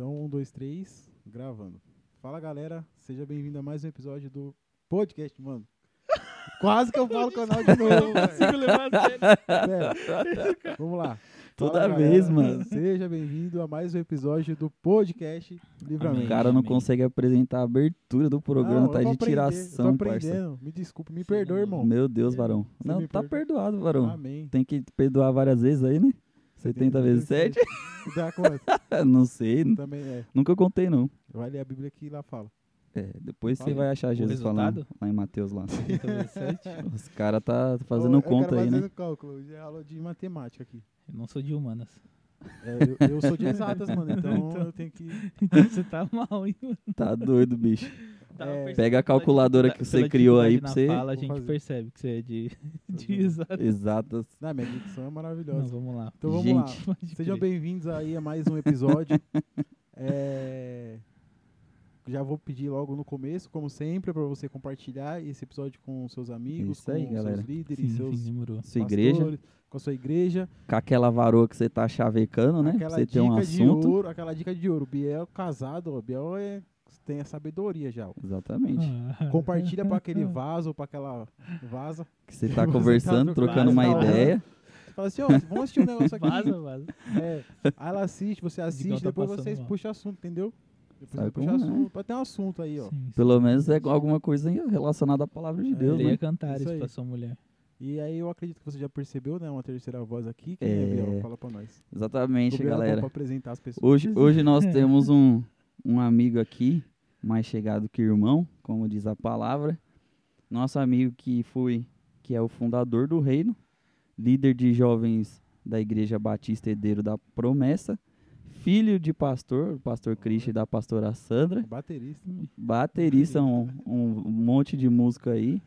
Então, um, dois, três, gravando. Fala galera, seja bem-vindo a mais um episódio do podcast, mano. Quase que eu falo o canal de novo. velho. consigo levar a sério. Pera, Vamos lá. Toda Fala, vez, galera. mano. Seja bem-vindo a mais um episódio do podcast Livramento. O cara não Amém. consegue apresentar a abertura do programa, Não, tá de tiração, parça. Me desculpe, me perdoa, não. irmão. Meu Deus, varão. Você Não, tá perdoa. perdoado, varão. Amém. Tem que perdoar várias vezes aí, né? 70 vezes 7? Dá quanto? não sei, Também é. nunca contei não. Vai ler a Bíblia que lá fala. É, depois você vai achar Jesus falando lá em Mateus lá. 30 vezes 7. Os caras tá fazendo Ô, conta aí, quero né? fazendo cálculo. Já é aula de matemática aqui. Eu não sou de humanas. É, eu, eu sou de exatas, mano. Então eu tenho que. Então você tá mal, hein, mano? Tá doido, bicho. Tava É. Pega a calculadora que você criou aí pra você- Fala, a gente fazer. percebe que você é de, de exato. Exatas. Não, minha dicção é maravilhosa. Não, vamos lá. Então vamos Gente. lá. Sejam bem-vindos aí a mais um episódio. É, Já vou pedir logo no começo, como sempre, para você compartilhar esse episódio com seus amigos, Isso aí, com galera. seus líderes, Sim, seus sim, demorou. Sua igreja, com a sua igreja. com aquela varoa que você tá chavecando, né? Pra aquela você dica ter um de assunto. ouro, aquela dica de ouro. Biel casado, ó, Biel é, tem a sabedoria já. Exatamente. Ah. Compartilha para aquele vaso, para aquela vaza. Que você tá Você conversando, tá trocando trocando uma ideia. Fala assim, ó, vamos assistir um negócio aqui. Vaza, vaza. É, aí ela assiste, você assiste, tá depois passando vocês mal. puxam assunto, entendeu? Depois Sabe puxa é, assunto. Pode ter um assunto aí, ó. Sim, sim. Pelo menos é alguma coisa relacionada à palavra de É, Deus, Leia né? cantares Isso pra sua mulher. E aí eu acredito que você já percebeu, né? Uma terceira voz aqui. Quem É. é, Biel? Fala pra nós. Exatamente, Obrigado galera. Pra apresentar as pessoas. Hoje, hoje nós temos um, um amigo aqui, mais chegado que irmão, como diz a palavra. Nosso amigo que foi, que é o fundador do reino, líder de jovens da Igreja Batista Herdeiro da Promessa, filho de pastor, o pastor Cristian e da pastora Sandra, Baterista. baterista, um, um monte de música aí.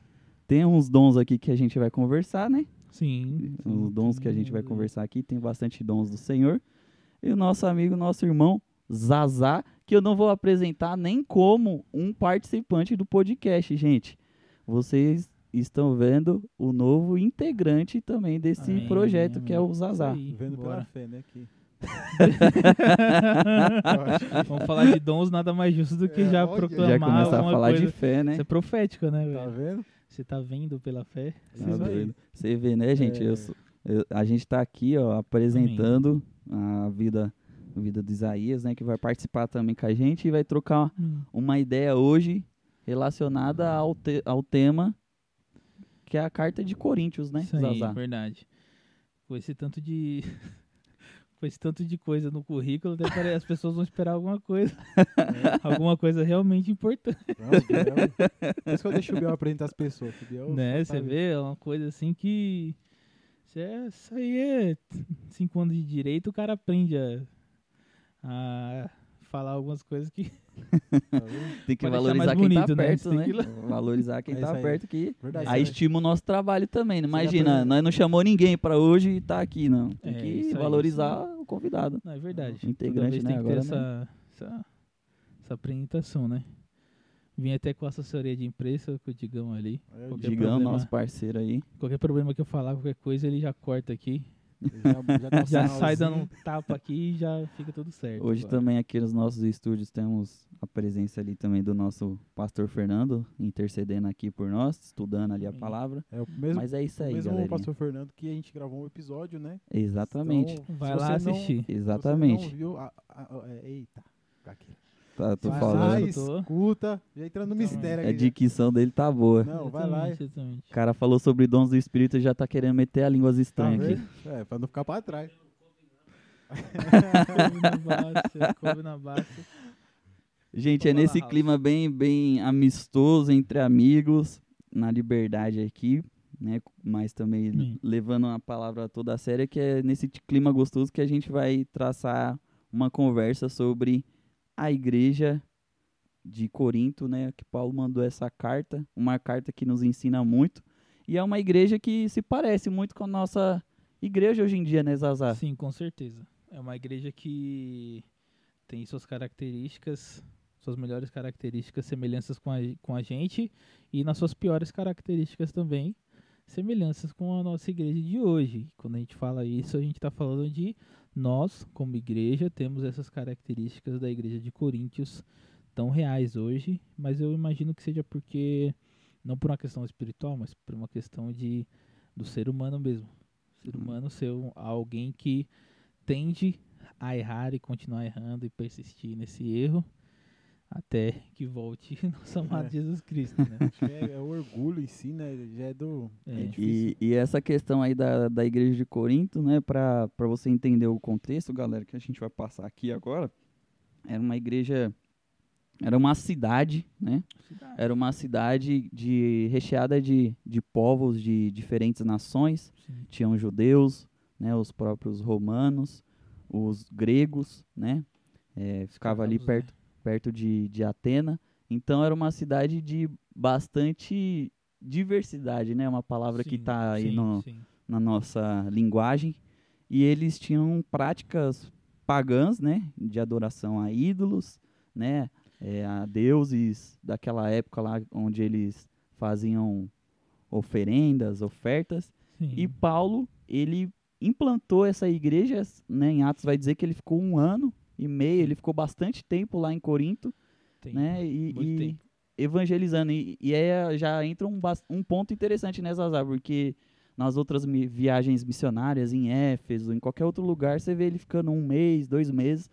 Tem uns dons aqui que a gente vai conversar, né? Sim. Os dons que a gente vai conversar aqui, tem bastante dons do Senhor. E o nosso amigo, nosso irmão Zazá, que eu não vou apresentar nem como um participante do podcast, gente. Vocês estão vendo o novo integrante também desse Amém, projeto, amém, que é o amém. Zazá. Aí, Vendo pela bora. fé, né? Que... Vamos falar de dons, nada mais justo do que É, já proclamar Já começar a falar coisa. de fé, né? Isso é profético, né, Tá vendo? Você tá vendo pela fé. Tá. Você vê, né, gente? É. Eu eu- a gente tá aqui, ó, apresentando a vida, vida do Isaías, né? Que vai participar também com a gente e vai trocar uma ideia hoje relacionada ao, te- ao tema que é a carta de Coríntios, né, Isso aí, Zazá? verdade. Com esse tanto de. Com esse tanto de coisa no currículo, até as pessoas vão esperar alguma coisa. alguma coisa realmente importante. Não, o Biel- Por isso que eu deixo o Biel apresentar as pessoas. Biel né? Você vê, é uma coisa assim que. É, isso aí é cinco anos de direito, o cara aprende a, a falar algumas coisas que. tá? Tem que valorizar quem tá bonito, né? perto, né? que- Valorizar quem É tá aí. perto que Verdade. aí né? estima o nosso trabalho também. né? Imagina, nós não chamou ninguém pra hoje e tá aqui, não. Tem É, que aí, valorizar o convidado. Não, é verdade. O integrante, né, tem que ter agora, essa, essa, essa apresentação, né? Vim até com a assessoria de imprensa, com o Digão ali. É, Digão, problema. nosso parceiro aí. Qualquer problema que eu falar, qualquer coisa, ele já corta aqui. Já, já, Já sai dando um tapa aqui e já fica tudo certo. Hoje agora. também aqui nos nossos estúdios temos a presença ali também do nosso pastor Fernando, intercedendo aqui por nós, estudando ali a palavra. É o mesmo, Mas é isso aí, mesmo o galera. pastor Fernando que a gente gravou um episódio, né? Exatamente. Então, Vai lá não- assistir. se você Exatamente. não viu, a- a- a- eita. Aqui. Tá, tô vai falando. lá, escuta. Já entrando no mistério A aqui. já. dicção dele tá boa. Não, vai lá. O cara falou sobre dons do Espírito e já tá querendo meter a línguas Tá estranhas aqui. É, pra não ficar pra trás. Couve na baixa. Gente, é nesse clima bem, bem amistoso entre amigos, na liberdade aqui, né? Mas também Sim. levando a palavra toda a séria, que é nesse clima gostoso que a gente vai traçar uma conversa sobre a igreja de Corinto, né? Que Paulo mandou essa carta, uma carta que nos ensina muito. E é uma igreja que se parece muito com a nossa igreja hoje em dia, né, Zazá? Sim, com certeza. É uma igreja que tem suas características, suas melhores características, semelhanças com a, com a gente, e nas suas piores características também, semelhanças com a nossa igreja de hoje. Quando a gente fala isso, a gente está falando de nós, como igreja, temos essas características da igreja de Coríntios tão reais hoje, mas eu imagino que seja porque não por uma questão espiritual, mas por uma questão de do ser humano mesmo. O ser humano ser alguém que tende a errar e continuar errando e persistir nesse erro até que volte nosso amado É. Jesus Cristo, né? Acho que é, é o orgulho em si, né? Já é do. É, É. difícil. E, e essa questão aí da, da igreja de Corinto, né, para você entender o contexto, galera, que a gente vai passar aqui agora, era uma igreja, era uma cidade, né? Era uma cidade de, recheada de, de povos de diferentes nações, Sim. tinham judeus, né, os próprios romanos, os gregos, né, é, ficava ali né? perto, perto de, de Atena. Então era uma cidade de bastante diversidade, né, uma palavra que Sim, está aí no, sim. na nossa linguagem. E eles tinham práticas pagãs, né, de adoração a ídolos, né, é, a deuses daquela época lá onde eles faziam oferendas, ofertas. Sim. E Paulo, ele implantou essa igreja, né, em Atos vai dizer que ele ficou um ano e meio, ele ficou bastante tempo lá em Corinto, Tem né, e, muito e tempo. evangelizando. E, e aí já entra um, um ponto interessante, né, Zazá, porque nas outras mi- viagens missionárias, em Éfeso, em qualquer outro lugar, você vê ele ficando um mês, dois meses,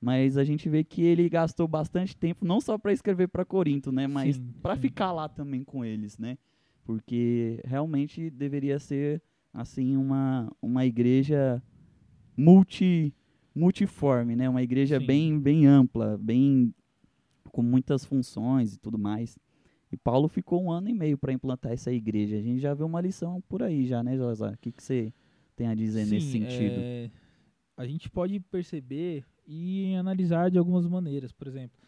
mas a gente vê que ele gastou bastante tempo, não só para escrever para Corinto, né, mas para ficar lá também com eles, né? Porque realmente deveria ser assim uma, uma igreja multi multiforme, né? Uma igreja Sim. bem bem ampla, bem com muitas funções e tudo mais. E Paulo ficou um ano e meio para implantar essa igreja. A gente já vê uma lição por aí já, né, José? O que que você tem a dizer nesse Sim, sentido? é, a gente pode perceber e analisar de algumas maneiras. Por exemplo,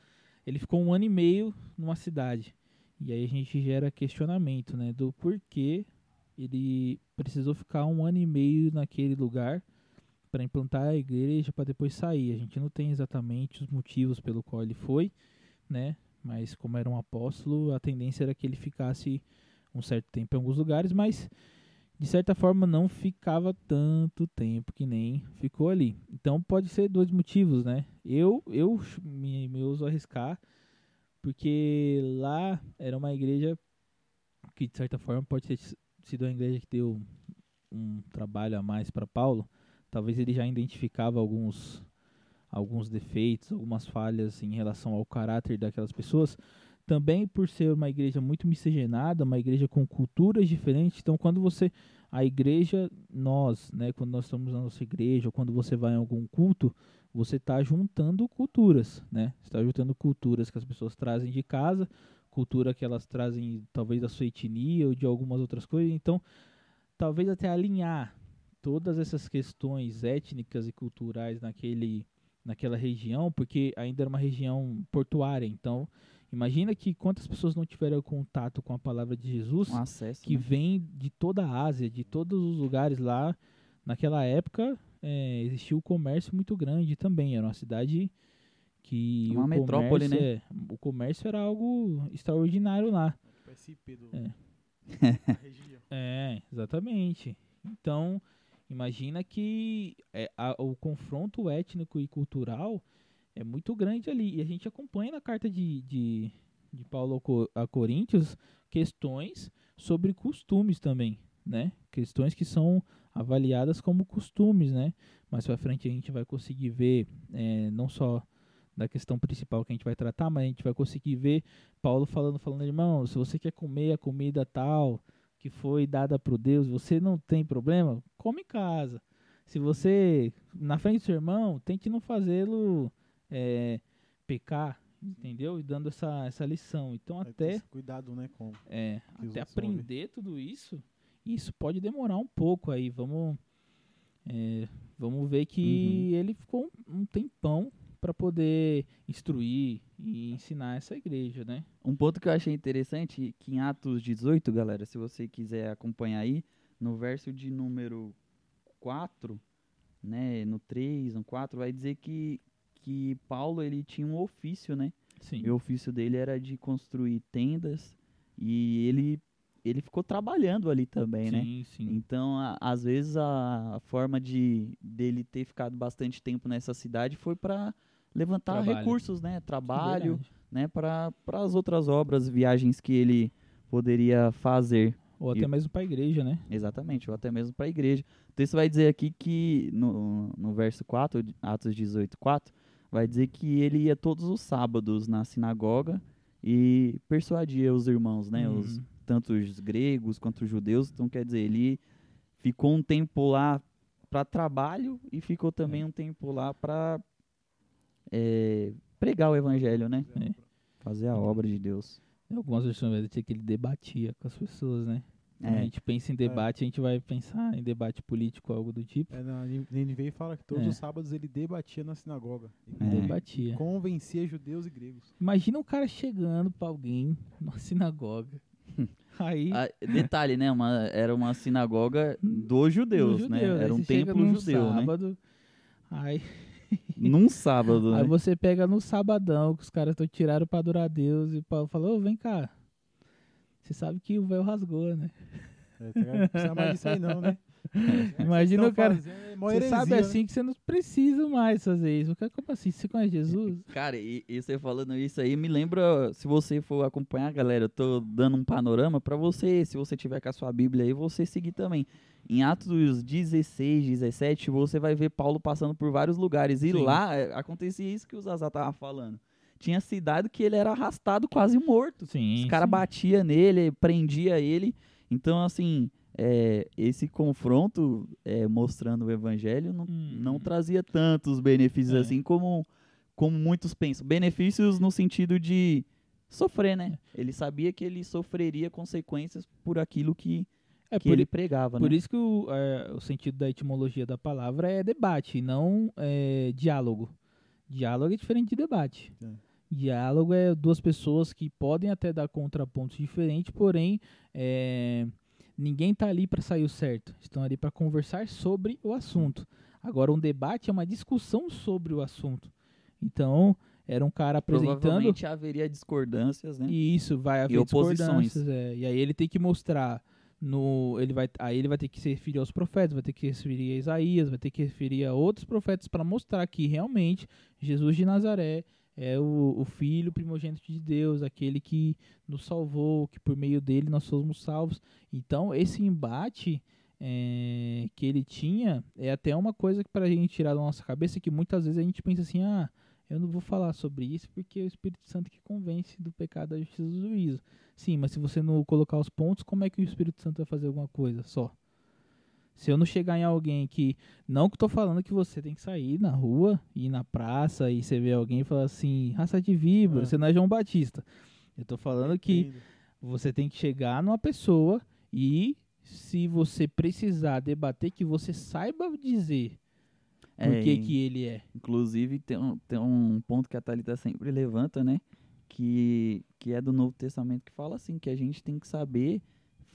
ele ficou um ano e meio numa cidade. E aí a gente gera questionamento, né? Do porquê ele precisou ficar um ano e meio naquele lugar para implantar a igreja para depois sair. A gente não tem exatamente os motivos pelo qual ele foi, né? Mas como era um apóstolo, a tendência era que ele ficasse um certo tempo em alguns lugares, mas de certa forma não ficava tanto tempo que nem ficou ali. Então pode ser dois motivos, né? Eu eu me, me uso arriscar porque lá era uma igreja que de certa forma pode ter sido uma igreja que deu um trabalho a mais para Paulo. Talvez ele já identificava alguns alguns defeitos, algumas falhas em relação ao caráter daquelas pessoas. Também por ser uma igreja muito miscigenada, uma igreja com culturas diferentes. Então, quando você a igreja, nós, né, quando nós estamos na nossa igreja, ou quando você vai em algum culto, você está juntando culturas, né? está juntando culturas que as pessoas trazem de casa, cultura que elas trazem talvez da sua etnia ou de algumas outras coisas. Então, talvez até alinhar todas essas questões étnicas e culturais naquele naquela região, porque ainda era uma região portuária. Então, imagina que quantas pessoas não tiveram contato com a palavra de Jesus Um acesso, que né? vem de toda a Ásia, de todos os lugares lá. Naquela época é, existia o comércio muito grande também. Era uma cidade que Uma o metrópole, comércio, né? é, o comércio era algo extraordinário lá. O SP do, É. É, exatamente. Então, imagina que é, a- o confronto étnico e cultural é muito grande ali. E a gente acompanha na carta de, de, de Paulo a Coríntios questões sobre costumes também, né? Questões que são avaliadas como costumes, né? Mais pra frente a gente vai conseguir ver é, não só da questão principal que a gente vai tratar, mas a gente vai conseguir ver Paulo falando, falando, irmão, se você quer comer a comida tal, que foi dada por Deus, você não tem problema, come em casa. Se você, na frente do seu irmão, tente não fazê-lo é, pecar, entendeu? E dando essa, essa lição. Então, até, Cuidado, né? Com é, até aprender tudo isso, isso pode demorar um pouco aí. Vamos, é, vamos ver que Uhum. ele ficou um, um tempão para poder instruir e ensinar essa igreja, né? Um ponto que eu achei interessante, que em Atos 18, galera, se você quiser acompanhar aí, no verso de número 4, né, no 3, no 4, vai dizer que, que Paulo ele tinha um ofício, né? Sim. E o ofício dele era de construir tendas e ele ele ficou trabalhando ali também, né? sim, sim. Então, a- às vezes a, a forma de dele ter ficado bastante tempo nessa cidade foi para levantar Trabalho. recursos, né? Trabalho, Verdade. né? Para as outras obras, viagens que ele poderia fazer. Ou até E- mesmo pra igreja, né? Exatamente, ou até mesmo para a igreja. O texto vai dizer aqui que, no, no verso 4, de Atos 18, 4, vai dizer que ele ia todos os sábados na sinagoga e persuadia os irmãos, né? Os, Uhum. tanto os gregos quanto os judeus. Então, quer dizer, ele ficou um tempo lá para trabalho e ficou também um tempo lá para pregar o evangelho, né? É. Fazer a obra de Deus. Em algumas versões dizer que ele debatia com as pessoas, né? Quando a É, gente pensa em debate, a gente vai pensar em debate político, algo do tipo. É, na NVI fala que todos É. os sábados ele debatia na sinagoga. E É. Debatia. Convencia judeus e gregos. Imagina um cara chegando pra alguém numa sinagoga. Aí. Ah, detalhe, né? Uma, era uma sinagoga dos judeus, no né? judeu, Era aí um templo judeu, né? sábado, Aí, Num sábado, né? aí você pega no sabadão que os caras estão tiraram pra adorar a Deus e Paulo falou, ô, vem cá. Você sabe que o véu rasgou, né? É, tá? Não precisa mais disso aí não, né? Imagina o cara- fazendo, mó Você heresia, sabe né? assim que você não precisa mais fazer isso. O cara, como assim? Você conhece Jesus? Cara, e, e você falando isso aí me lembra, se você for acompanhar, galera, eu tô dando um panorama pra você, se você tiver com a sua Bíblia aí, você seguir também. Em Atos 16, 17, você vai ver Paulo passando por vários lugares. E Sim. lá é, acontecia isso que o Zazá tava falando. Tinha cidade que ele era arrastado quase morto. Sim. Os caras batiam nele, prendia ele. Então, assim, é, esse confronto é, mostrando o evangelho não, Hum. não trazia tantos benefícios É. assim como, como muitos pensam. Benefícios no sentido de sofrer, né? Ele sabia que ele sofreria consequências por aquilo que, É que por, ele pregava, por né? isso que o, é, o sentido da etimologia da palavra é debate, não é, diálogo. Diálogo é diferente de debate. É. Diálogo é duas pessoas que podem até dar contrapontos diferentes, porém é, ninguém está ali para sair o certo. Estão ali para conversar sobre o assunto. Agora, um debate é uma discussão sobre o assunto. Então, era um cara apresentando. Provavelmente haveria discordâncias, né? E isso vai haver oposições. discordâncias, é. E aí ele tem que mostrar no ele vai aí ele vai ter que se referir aos profetas, vai ter que se referir a Isaías, vai ter que se referir a outros profetas para mostrar que realmente Jesus de Nazaré é o, o filho primogênito de Deus, aquele que nos salvou, que por meio dele nós somos salvos. Então, esse embate é, que ele tinha é até uma coisa que para a gente tirar da nossa cabeça que muitas vezes a gente pensa assim, ah, eu não vou falar sobre isso porque é o Espírito Santo que convence do pecado, da justiça do juízo. Sim, mas se você não colocar os pontos, como é que o Espírito Santo vai fazer alguma coisa só? Se eu não chegar em alguém que. Não que eu tô falando que você tem que sair na rua, ir na praça e você vê alguém e falar assim, raça de víbora, É. você não é João Batista. Eu tô falando que você tem que chegar numa pessoa e, se você precisar debater, que você saiba dizer por É, que, que ele é. Inclusive, tem um, tem um ponto que a Thalita sempre levanta, né? Que, que é do Novo Testamento, que fala assim, que a gente tem que saber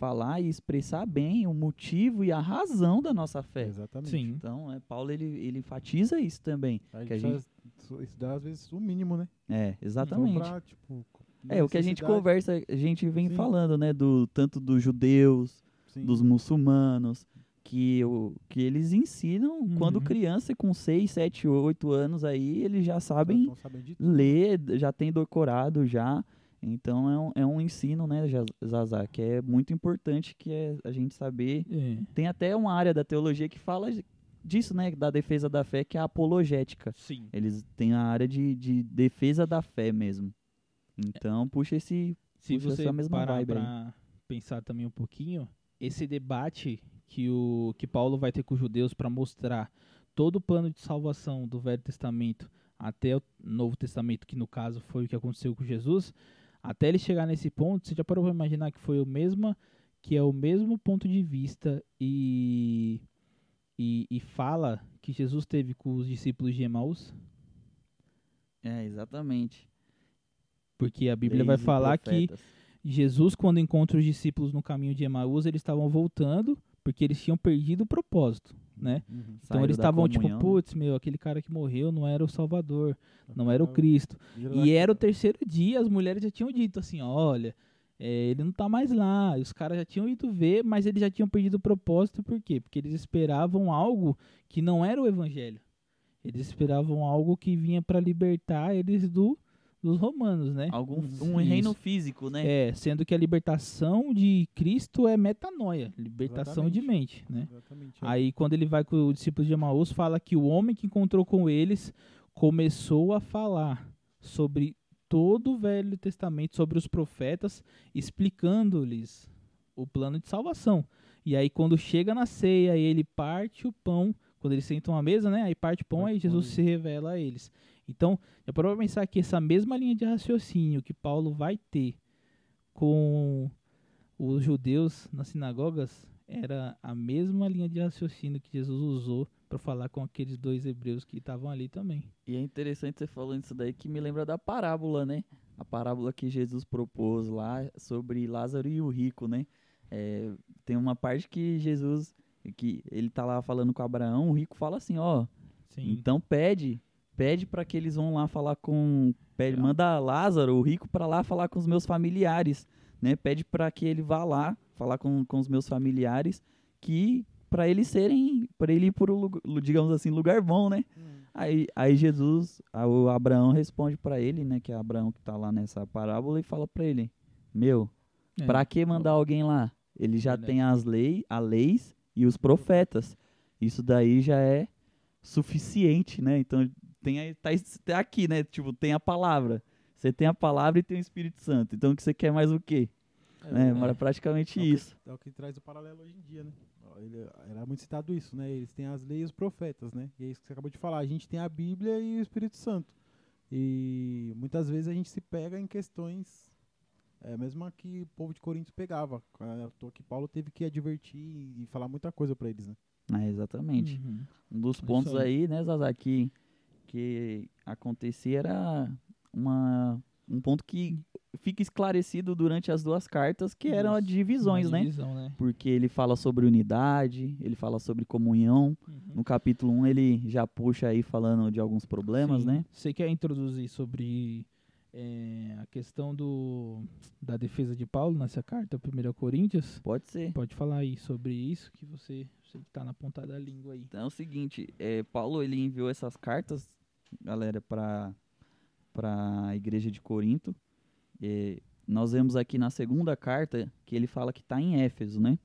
falar e expressar bem o motivo e a razão da nossa fé. Exatamente. Sim. Então, é, Paulo, ele, ele enfatiza isso também. A que a gente precisa estudar, às vezes, o mínimo, né? É, exatamente. Só pra, tipo, É, o que a gente conversa, a gente vem Sim. falando, né? Do, tanto dos judeus, Sim. dos muçulmanos, que, o, que eles ensinam quando Uhum. criança, com 6, 7, 8 anos aí, eles já sabem tudo. ler, já tem decorado já. Então é um, é um ensino, né, Zazá, que é muito importante que é a gente saber. É. Tem até uma área da teologia que fala disso, né, da defesa da fé, que é a apologética. Sim. Eles têm a área de, de defesa da fé mesmo. Então puxa esse. Se Puxa você essa mesma parar vibe aí. para pensar também um pouquinho, esse debate que o que Paulo vai ter com os judeus para mostrar todo o plano de salvação do Velho Testamento até o Novo Testamento, que no caso foi o que aconteceu com Jesus, até ele chegar nesse ponto, você já parou para imaginar que foi o mesmo que é o mesmo ponto de vista e e, e fala que Jesus teve com os discípulos de Emaús? É, exatamente. Porque a Bíblia vai Leis falar que. Jesus, quando encontra os discípulos no caminho de Emaús, eles estavam voltando porque eles tinham perdido o propósito, né? Uhum. Então eles estavam tipo, né? putz, meu, aquele cara que morreu não era o Salvador, não era o Cristo. E era o terceiro dia, as mulheres já tinham dito assim, olha, é, ele não tá mais lá. Os caras já tinham ido ver, mas eles já tinham perdido o propósito. Por quê? Porque eles esperavam algo que não era o evangelho. Eles esperavam algo que vinha para libertar eles do dos romanos, né? Algum um reino físico, né? É, sendo que a libertação de Cristo é metanoia, libertação de mente, né? Exatamente. Aí quando ele vai com o discípulo de Emaús, fala que o homem que encontrou com eles começou a falar sobre todo o Velho Testamento, sobre os profetas, explicando-lhes o plano de salvação. E aí quando chega na ceia, ele parte o pão, quando eles sentam à mesa, né? Aí parte o pão, aí Jesus se revela a eles. Então, já parou pra pensar que essa mesma linha de raciocínio que Paulo vai ter com os judeus nas sinagogas era a mesma linha de raciocínio que Jesus usou para falar com aqueles dois hebreus que estavam ali também. E é interessante você falando isso daí que me lembra da parábola, né? A parábola que Jesus propôs lá sobre Lázaro e o rico, né? É, tem uma parte que Jesus, que ele tá lá falando com Abraão, o rico fala assim, ó, Sim. então pede, pede para que eles vão lá falar com, pede, manda Lázaro, o rico, para lá falar com os meus familiares, né? Pede para que ele vá lá falar com, com os meus familiares, que para eles serem, para ele ir por um, lugar- digamos assim, lugar bom, né? Aí, aí Jesus, o Abraão responde pra ele, né, que é Abraão que tá lá nessa parábola e fala pra ele: "Meu, É. pra que mandar alguém lá? Ele já Verdade. tem as leis, a leis e os profetas. Isso daí já é suficiente, né? Então tem tá, tá aqui, né? Tipo, tem a palavra. Você tem a palavra e tem o Espírito Santo. Então o que você quer mais o quê? É, né? é, é praticamente é que- isso. É o que traz o paralelo hoje em dia, né? Ele- era muito citado isso, né? Eles têm as leis e os profetas, né? E é isso que você acabou de falar. A gente tem a Bíblia e o Espírito Santo. E muitas vezes a gente se pega em questões. É, mesmo a que o povo de Corinto pegava. É, à toa que Paulo teve que advertir e falar muita coisa pra eles, né? É, exatamente. Uhum. Um dos pontos aí. aí, né, Zaza, que, que acontecia era uma, um ponto que fica esclarecido durante as duas cartas, que eram as divisões, né? divisão, né? Porque ele fala sobre unidade, ele fala sobre comunhão. Uhum. No capítulo 1 ele já puxa aí falando de alguns problemas, Sim. né? Você quer introduzir sobre é, a questão do, da defesa de Paulo nessa carta, 1 Coríntios? Pode ser. Pode falar aí sobre isso que você, você que tá na ponta da língua aí. Então é o seguinte, é, Paulo ele enviou essas cartas, galera, para para a igreja de Corinto. É, nós vemos aqui na segunda carta que ele fala que está em Éfeso, né?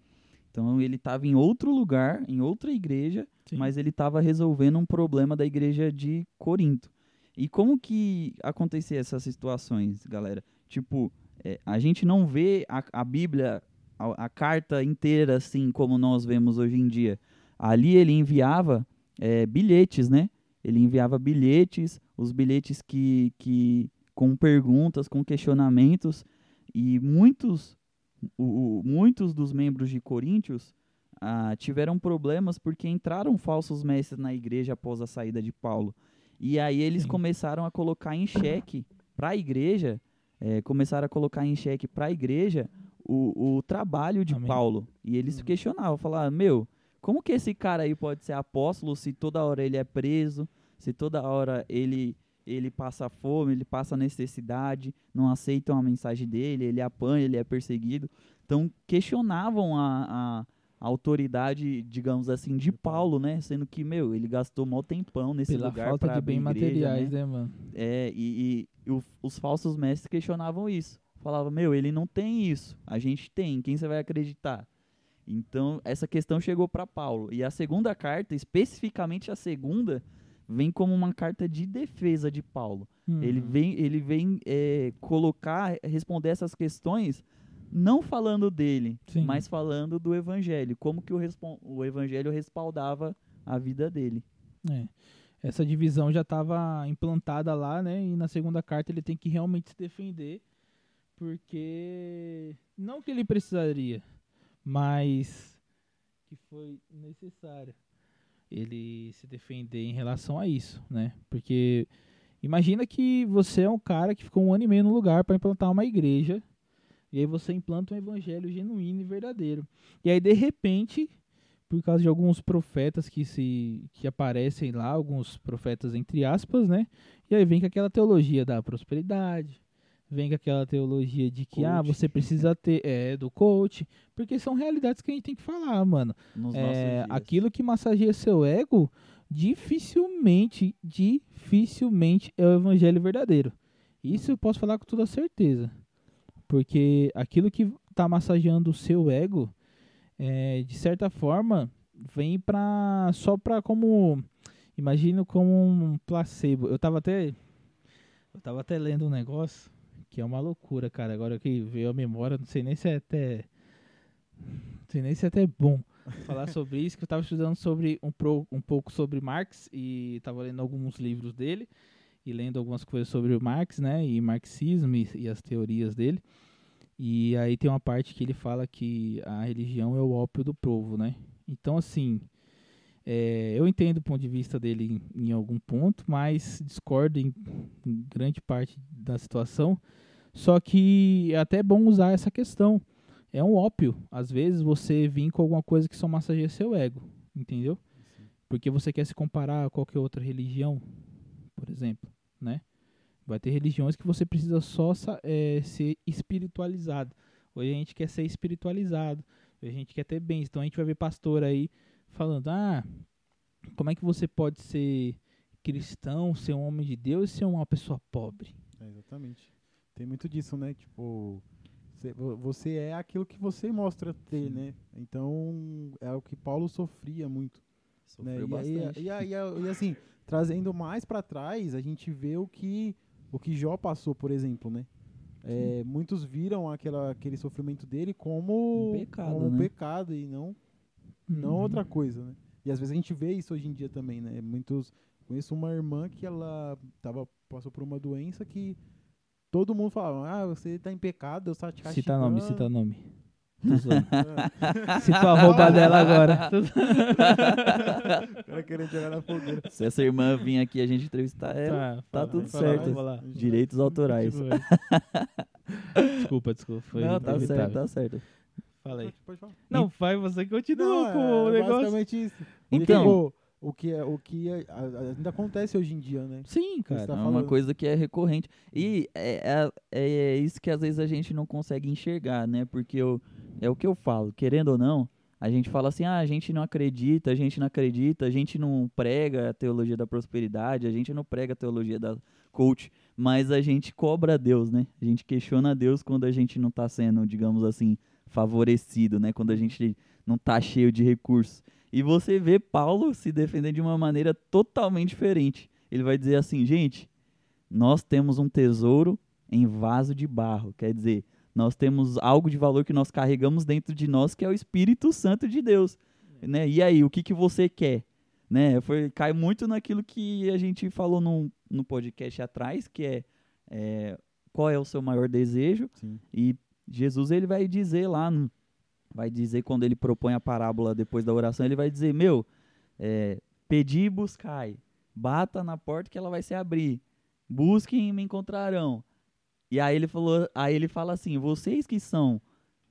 Então ele estava em outro lugar, em outra igreja, Sim. mas ele estava resolvendo um problema da igreja de Corinto. E como que acontecia essas situações, galera? Tipo, é, a gente não vê a, a Bíblia, a, a carta inteira assim como nós vemos hoje em dia. Ali ele enviava é, bilhetes, né? Ele enviava bilhetes, os bilhetes que, que com perguntas, com questionamentos, e muitos, o- muitos dos membros de Coríntios ah, tiveram problemas porque entraram falsos mestres na igreja após a saída de Paulo. E aí eles Sim. começaram a colocar em xeque para a igreja, eh, começaram a colocar em xeque para a igreja o, o trabalho de Amém. Paulo. E eles questionavam, falavam, meu, como que esse cara aí pode ser apóstolo se toda hora ele é preso, se toda hora ele ele passa fome, ele passa necessidade, não aceitam a mensagem dele, ele apanha, ele é perseguido. Então questionavam a, a, a autoridade, digamos assim, de Paulo, né? Sendo que, meu, ele gastou mó tempão nesse Pela lugar falta pra de bem igreja, materiais, né? né, mano? É, e, e o- os falsos mestres questionavam isso. Falavam, meu, ele não tem isso. A gente tem. Quem você vai acreditar? Então, essa questão chegou para Paulo. E a segunda carta, especificamente a segunda, vem como uma carta de defesa de Paulo. Ele Uhum. vem, ele vem é, colocar, responder essas questões, não falando dele, Sim. mas falando do evangelho. Como que o, o evangelho respaldava a vida dele. É. Essa divisão já estava implantada lá, né? E na segunda carta ele tem que realmente se defender, porque não que ele precisaria, mas que foi necessário ele se defender em relação a isso, né? Porque imagina que você é um cara que ficou um ano e meio no lugar para implantar uma igreja, e aí você implanta um evangelho genuíno e verdadeiro. E aí de repente por causa de alguns profetas que se que aparecem lá, alguns profetas entre aspas, né? E aí vem com aquela teologia da prosperidade, vem com aquela teologia de que, ah, Coach. você precisa ter, é, do coach, porque são realidades que a gente tem que falar, mano. Nos É, aquilo que massageia seu ego, dificilmente, dificilmente é o evangelho verdadeiro. Isso eu posso falar com toda certeza. Porque aquilo que tá massageando o seu ego, é, de certa forma, vem pra. só pra como. Imagino como um placebo. Eu tava até. Eu tava até lendo um negócio que é uma loucura, cara. Agora que veio a memória, não sei nem se é até. Não sei nem se é até bom falar sobre isso, que eu tava estudando sobre um, pro- um pouco sobre Marx e tava lendo alguns livros dele e lendo algumas coisas sobre o Marx, né, e marxismo e, e as teorias dele. E aí tem uma parte que ele fala que a religião é o ópio do povo, né? Então, assim, é, eu entendo o ponto de vista dele em, em algum ponto, mas discordo em, em grande parte da situação. Só que é até bom usar essa questão. É um ópio. Às vezes você vir com alguma coisa que só massageia seu ego, entendeu? Porque você quer se comparar a qualquer outra religião, por exemplo, né? Vai ter religiões que você precisa só eh, ser espiritualizado. Hoje a gente quer ser espiritualizado. Hoje a gente quer ter bens. Então a gente vai ver pastor aí falando: ah, como é que você pode ser cristão, ser um homem de Deus e ser uma pessoa pobre? É, exatamente. Tem muito disso, né? Tipo, cê- vo- você é aquilo que você mostra ter, né? Então, é o que Paulo sofria muito. né? Sofreu E, aí, bastante. e, aí, e assim, trazendo mais pra trás, a gente vê o que o que Jó passou, por exemplo, né? É, muitos viram aquela, aquele sofrimento dele como Um pecado, como um né? pecado e não não Uhum. outra coisa, né? E às vezes a gente vê isso hoje em dia também, né? Muitos conheço uma irmã que ela tava passou por uma doença que todo mundo falava: "Ah, você tá em pecado, Deus tá te castigando". Cita nome, cita nome. Tô zoando. Cita o arroba dela agora. querendo jogar na fogueira. Se essa irmã vir aqui a gente entrevistar ela, tá fala, tudo fala, certo. lá. direitos autorais. Desculpa, desculpa. Foi Não, tá inevitável. certo, tá certo. Fala aí. Não, vai, você continua Não, com é o negócio. basicamente isso. Então- tipo, o que é, o que é- ainda acontece hoje em dia, né? Sim, cara. Tá é uma coisa que é recorrente. E é, é, é isso que às vezes a gente não consegue enxergar, né? Porque eu, é o que eu falo, querendo ou não, a gente fala assim, ah, a gente não acredita, a gente não acredita, a gente não prega a teologia da prosperidade, a gente não prega a teologia da coach, mas a gente cobra a Deus, né? A gente questiona a Deus quando a gente não tá sendo, digamos assim, favorecido, né? Quando a gente não tá cheio de recursos. E você vê Paulo se defender de uma maneira totalmente diferente. Ele vai dizer assim, gente, nós temos um tesouro em vaso de barro. Quer dizer, nós temos algo de valor que nós carregamos dentro de nós, que é o Espírito Santo de Deus. Né? E aí, o que, que você quer? Né? Foi, cai muito naquilo que a gente falou no, no podcast atrás, que é, é, qual é o seu maior desejo. Sim. E Jesus ele vai dizer lá, no- vai dizer quando ele propõe a parábola depois da oração, ele vai dizer, meu, é, pedi e buscai, bata na porta que ela vai se abrir, busquem e me encontrarão. E aí ele falou, aí ele fala assim, vocês que são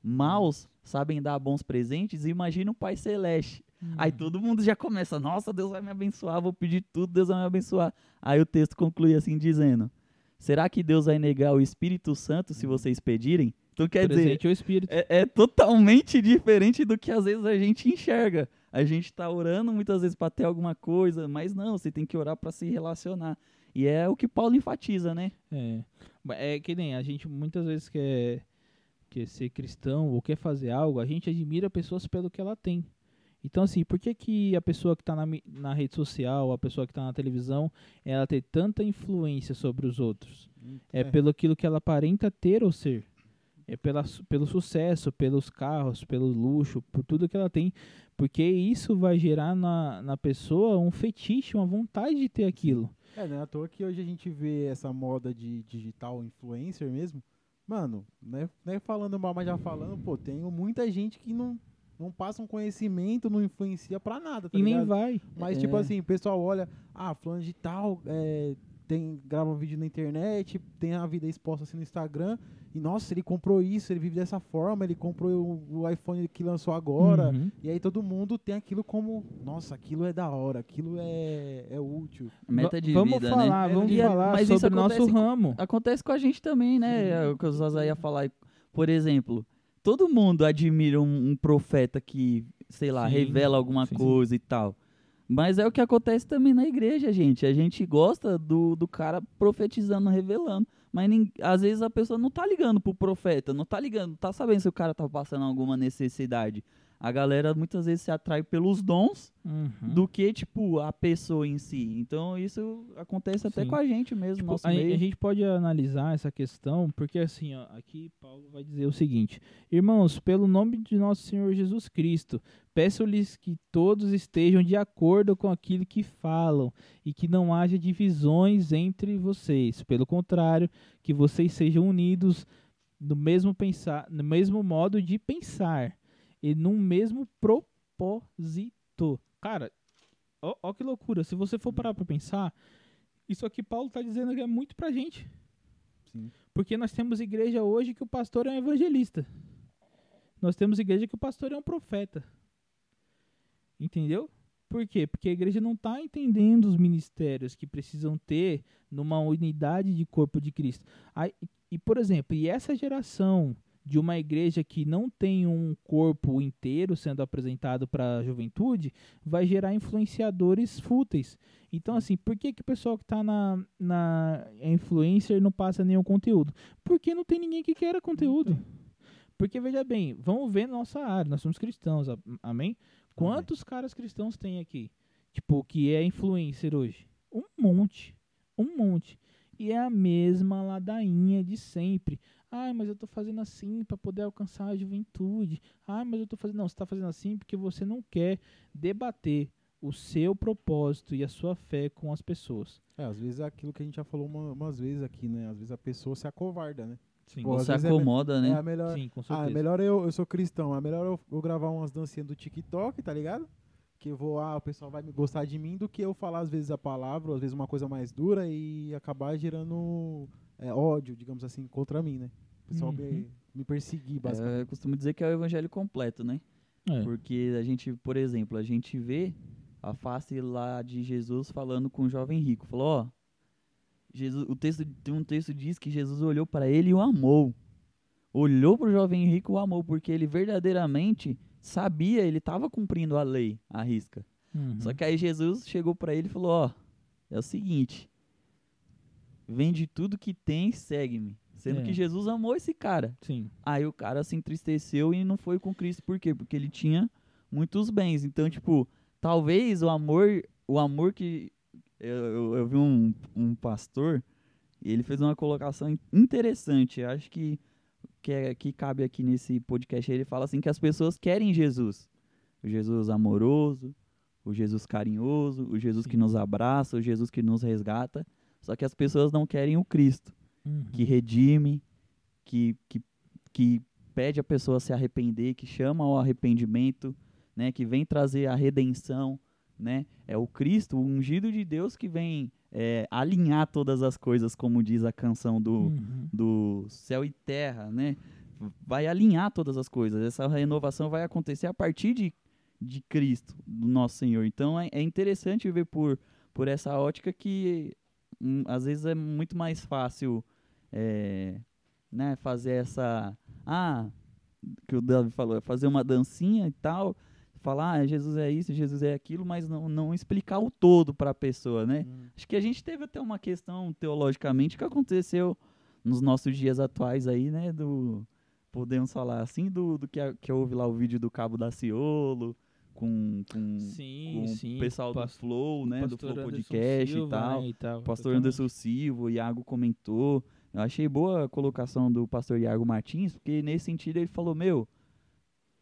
maus sabem dar bons presentes, imagina o Pai Celeste. Aí todo mundo já começa, nossa, Deus vai me abençoar, vou pedir tudo, Deus vai me abençoar. Aí o texto conclui assim dizendo: Será que Deus vai negar o Espírito Santo se vocês pedirem? Então quer dizer, Presente o Espírito. é, é totalmente diferente do que às vezes a gente enxerga. A gente tá orando muitas vezes para ter alguma coisa, mas não, você tem que orar para se relacionar. E é o que Paulo enfatiza, né? É. É que nem a gente muitas vezes quer, quer ser cristão ou quer fazer algo, a gente admira pessoas pelo que ela tem. Então, assim, por que, que a pessoa que está na, na rede social, a pessoa que está na televisão, ela tem tanta influência sobre os outros? É, pelo aquilo que ela aparenta ter ou ser. É pela, pelo sucesso, pelos carros, pelo luxo, por tudo que ela tem. Porque isso vai gerar na, na pessoa um fetiche, uma vontade de ter aquilo. É, não é à toa que hoje a gente vê essa moda de digital influencer mesmo. Mano, né, né falando mal, mas já falando, pô, tem muita gente que não, não passa um conhecimento, não influencia pra nada, tá e nem ligado? vai. Mas, É. tipo assim, o pessoal olha, ah, fulano de tal, é, tem, grava um vídeo na internet, tem a vida exposta assim no Instagram. E nossa, ele comprou isso, ele vive dessa forma, ele comprou o, o iPhone que lançou agora. Uhum. E aí todo mundo tem aquilo como, nossa, aquilo é da hora, aquilo é, é útil. Meta de vamos vida, falar, né? vamos E falar mas isso sobre o nosso ramo. Acontece com a gente também, né? É o que o Zaza ia falar. Por exemplo, todo mundo admira um, um profeta que, sei lá, Sim, revela alguma sim. coisa e tal. Mas é o que acontece também na igreja, gente. A gente gosta do, do cara profetizando, revelando. Mas nin- às vezes a pessoa não tá ligando pro profeta, não tá ligando, não tá sabendo se o cara tá passando alguma necessidade. A galera muitas vezes se atrai pelos dons Uhum. do que, tipo, a pessoa em si. Então isso acontece até Sim. com a gente mesmo, Tipo, nosso a, meio. a gente pode analisar essa questão, porque assim, ó, aqui Paulo vai dizer o seguinte: Irmãos, pelo nome de nosso Senhor Jesus Cristo, peço-lhes que todos estejam de acordo com aquilo que falam e que não haja divisões entre vocês. Pelo contrário, que vocês sejam unidos no mesmo pensar, no mesmo modo de pensar e num mesmo propósito. Cara, ó, ó que loucura. Se você for parar pra pensar, isso aqui Paulo tá dizendo que é muito pra gente. Sim. Porque nós temos igreja hoje que o pastor é um evangelista. Nós temos igreja que o pastor é um profeta. Entendeu? Por quê? Porque a igreja não está entendendo os ministérios que precisam ter numa unidade de corpo de Cristo. Aí, e, por exemplo, e essa geração de uma igreja que não tem um corpo inteiro sendo apresentado para a juventude vai gerar influenciadores fúteis. Então, assim, por que, que o pessoal que está na, na é influencer não passa nenhum conteúdo? Porque não tem ninguém que queira conteúdo. Porque, veja bem, vamos ver nossa área, nós somos cristãos, amém? Quantos caras cristãos tem aqui? Tipo, que é influencer hoje? Um monte. Um monte. E é a mesma ladainha de sempre. Ah, mas eu tô fazendo assim para poder alcançar a juventude. Ah, mas eu tô fazendo. Não, você tá fazendo assim porque você não quer debater o seu propósito e a sua fé com as pessoas. É, às vezes é aquilo que a gente já falou uma- umas vezes aqui, né? Às vezes a pessoa se acovarda, né? Sim, Pô, vezes é acomoda, É né? a melhor. sim com Ah, certeza. é melhor eu, eu sou cristão, é melhor eu, eu gravar umas dancinhas do TikTok, tá ligado? Que eu vou, ah, o pessoal vai me gostar de mim do que eu falar às vezes a palavra, ou às vezes uma coisa mais dura e acabar gerando é, ódio, digamos assim, contra mim, né? O pessoal Uhum. me, me perseguir, basicamente. É, eu costumo dizer que é o evangelho completo, né? É. Porque a gente, por exemplo, a gente vê a face lá de Jesus falando com o jovem rico. Falou, ó, Jesus, o texto, tem um texto que diz que Jesus olhou para ele e o amou. Olhou para o jovem rico e o amou, porque ele verdadeiramente sabia, ele estava cumprindo a lei, a risca. Uhum. Só que aí Jesus chegou para ele e falou, ó, é o seguinte, vende tudo que tem e segue-me. Sendo É. que Jesus amou esse cara. Sim. Aí o cara se entristeceu e não foi com Cristo. Por quê? Porque ele tinha muitos bens. Então, tipo, talvez o amor, o amor que. Eu, eu, eu vi um, um pastor e ele fez uma colocação in- interessante. Eu acho que, que, é- que cabe aqui nesse podcast. Ele fala assim que as pessoas querem Jesus. O Jesus amoroso, o Jesus carinhoso, o Jesus que Sim. nos abraça, o Jesus que nos resgata. Só que as pessoas não querem o Cristo Uhum. que redime, que, que, que pede a pessoa a se arrepender, que chama ao arrependimento, né, que vem trazer a redenção, né? É o Cristo, o ungido de Deus que vem é, alinhar todas as coisas, como diz a canção do, Uhum. do céu e terra, né? Vai alinhar todas as coisas. Essa renovação vai acontecer a partir de, de Cristo, do nosso Senhor. Então é, é interessante ver por, por essa ótica que hum, às vezes é muito mais fácil é, né, fazer essa. Ah, que o Davi falou, é fazer uma dancinha e tal. Falar, ah, Jesus é isso, Jesus é aquilo, mas não, não explicar o todo para a pessoa, né? Hum. Acho que a gente teve até uma questão teologicamente que aconteceu nos nossos dias atuais aí, né? Do, podemos falar assim, do, do que, a- que houve lá o vídeo do Cabo da Ciolo, com, com, Sim, com sim. o pessoal do Flow, né? Do Flow Anderson Podcast Silva, e tal. né, e tal. O pastor. Anderson Silva, o Iago comentou. Eu achei boa a colocação do pastor Iago Martins, porque nesse sentido ele falou, meu,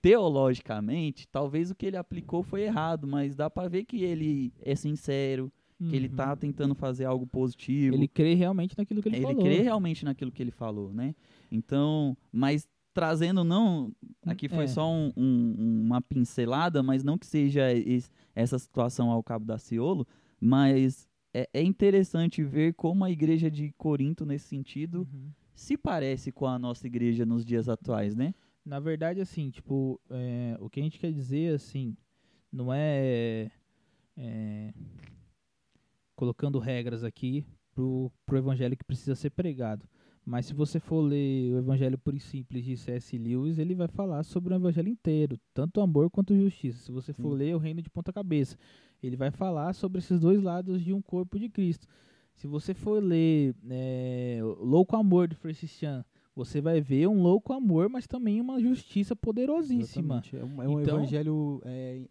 teologicamente, talvez o que ele aplicou foi errado, mas dá pra ver que ele é sincero, que ele Uhum. tá tentando fazer algo positivo. Ele crê realmente naquilo que ele, Ele falou. crê realmente naquilo que ele falou, né? Então, mas trazendo não, aqui foi É. só um- um- uma pincelada, mas não que seja es- essa situação ao cabo da Ciolo, mas é, é interessante ver como a igreja de Corinto, nesse sentido, Uhum. se parece com a nossa igreja nos dias atuais, né? Na verdade, assim, tipo, é, o que a gente quer dizer, assim, não é, é, colocando regras aqui pro, pro evangelho que precisa ser pregado. Mas se você for ler o Evangelho Puro e Simples de C.S. Lewis, ele vai falar sobre o evangelho inteiro, tanto amor quanto justiça. Se você for Sim. ler o Reino de Ponta Cabeça, ele vai falar sobre esses dois lados de um corpo de Cristo. Se você for ler é, Louco Amor de Francis Chan, você vai ver um louco amor, mas também uma justiça poderosíssima. Exatamente. É um, é um Então- evangelho é,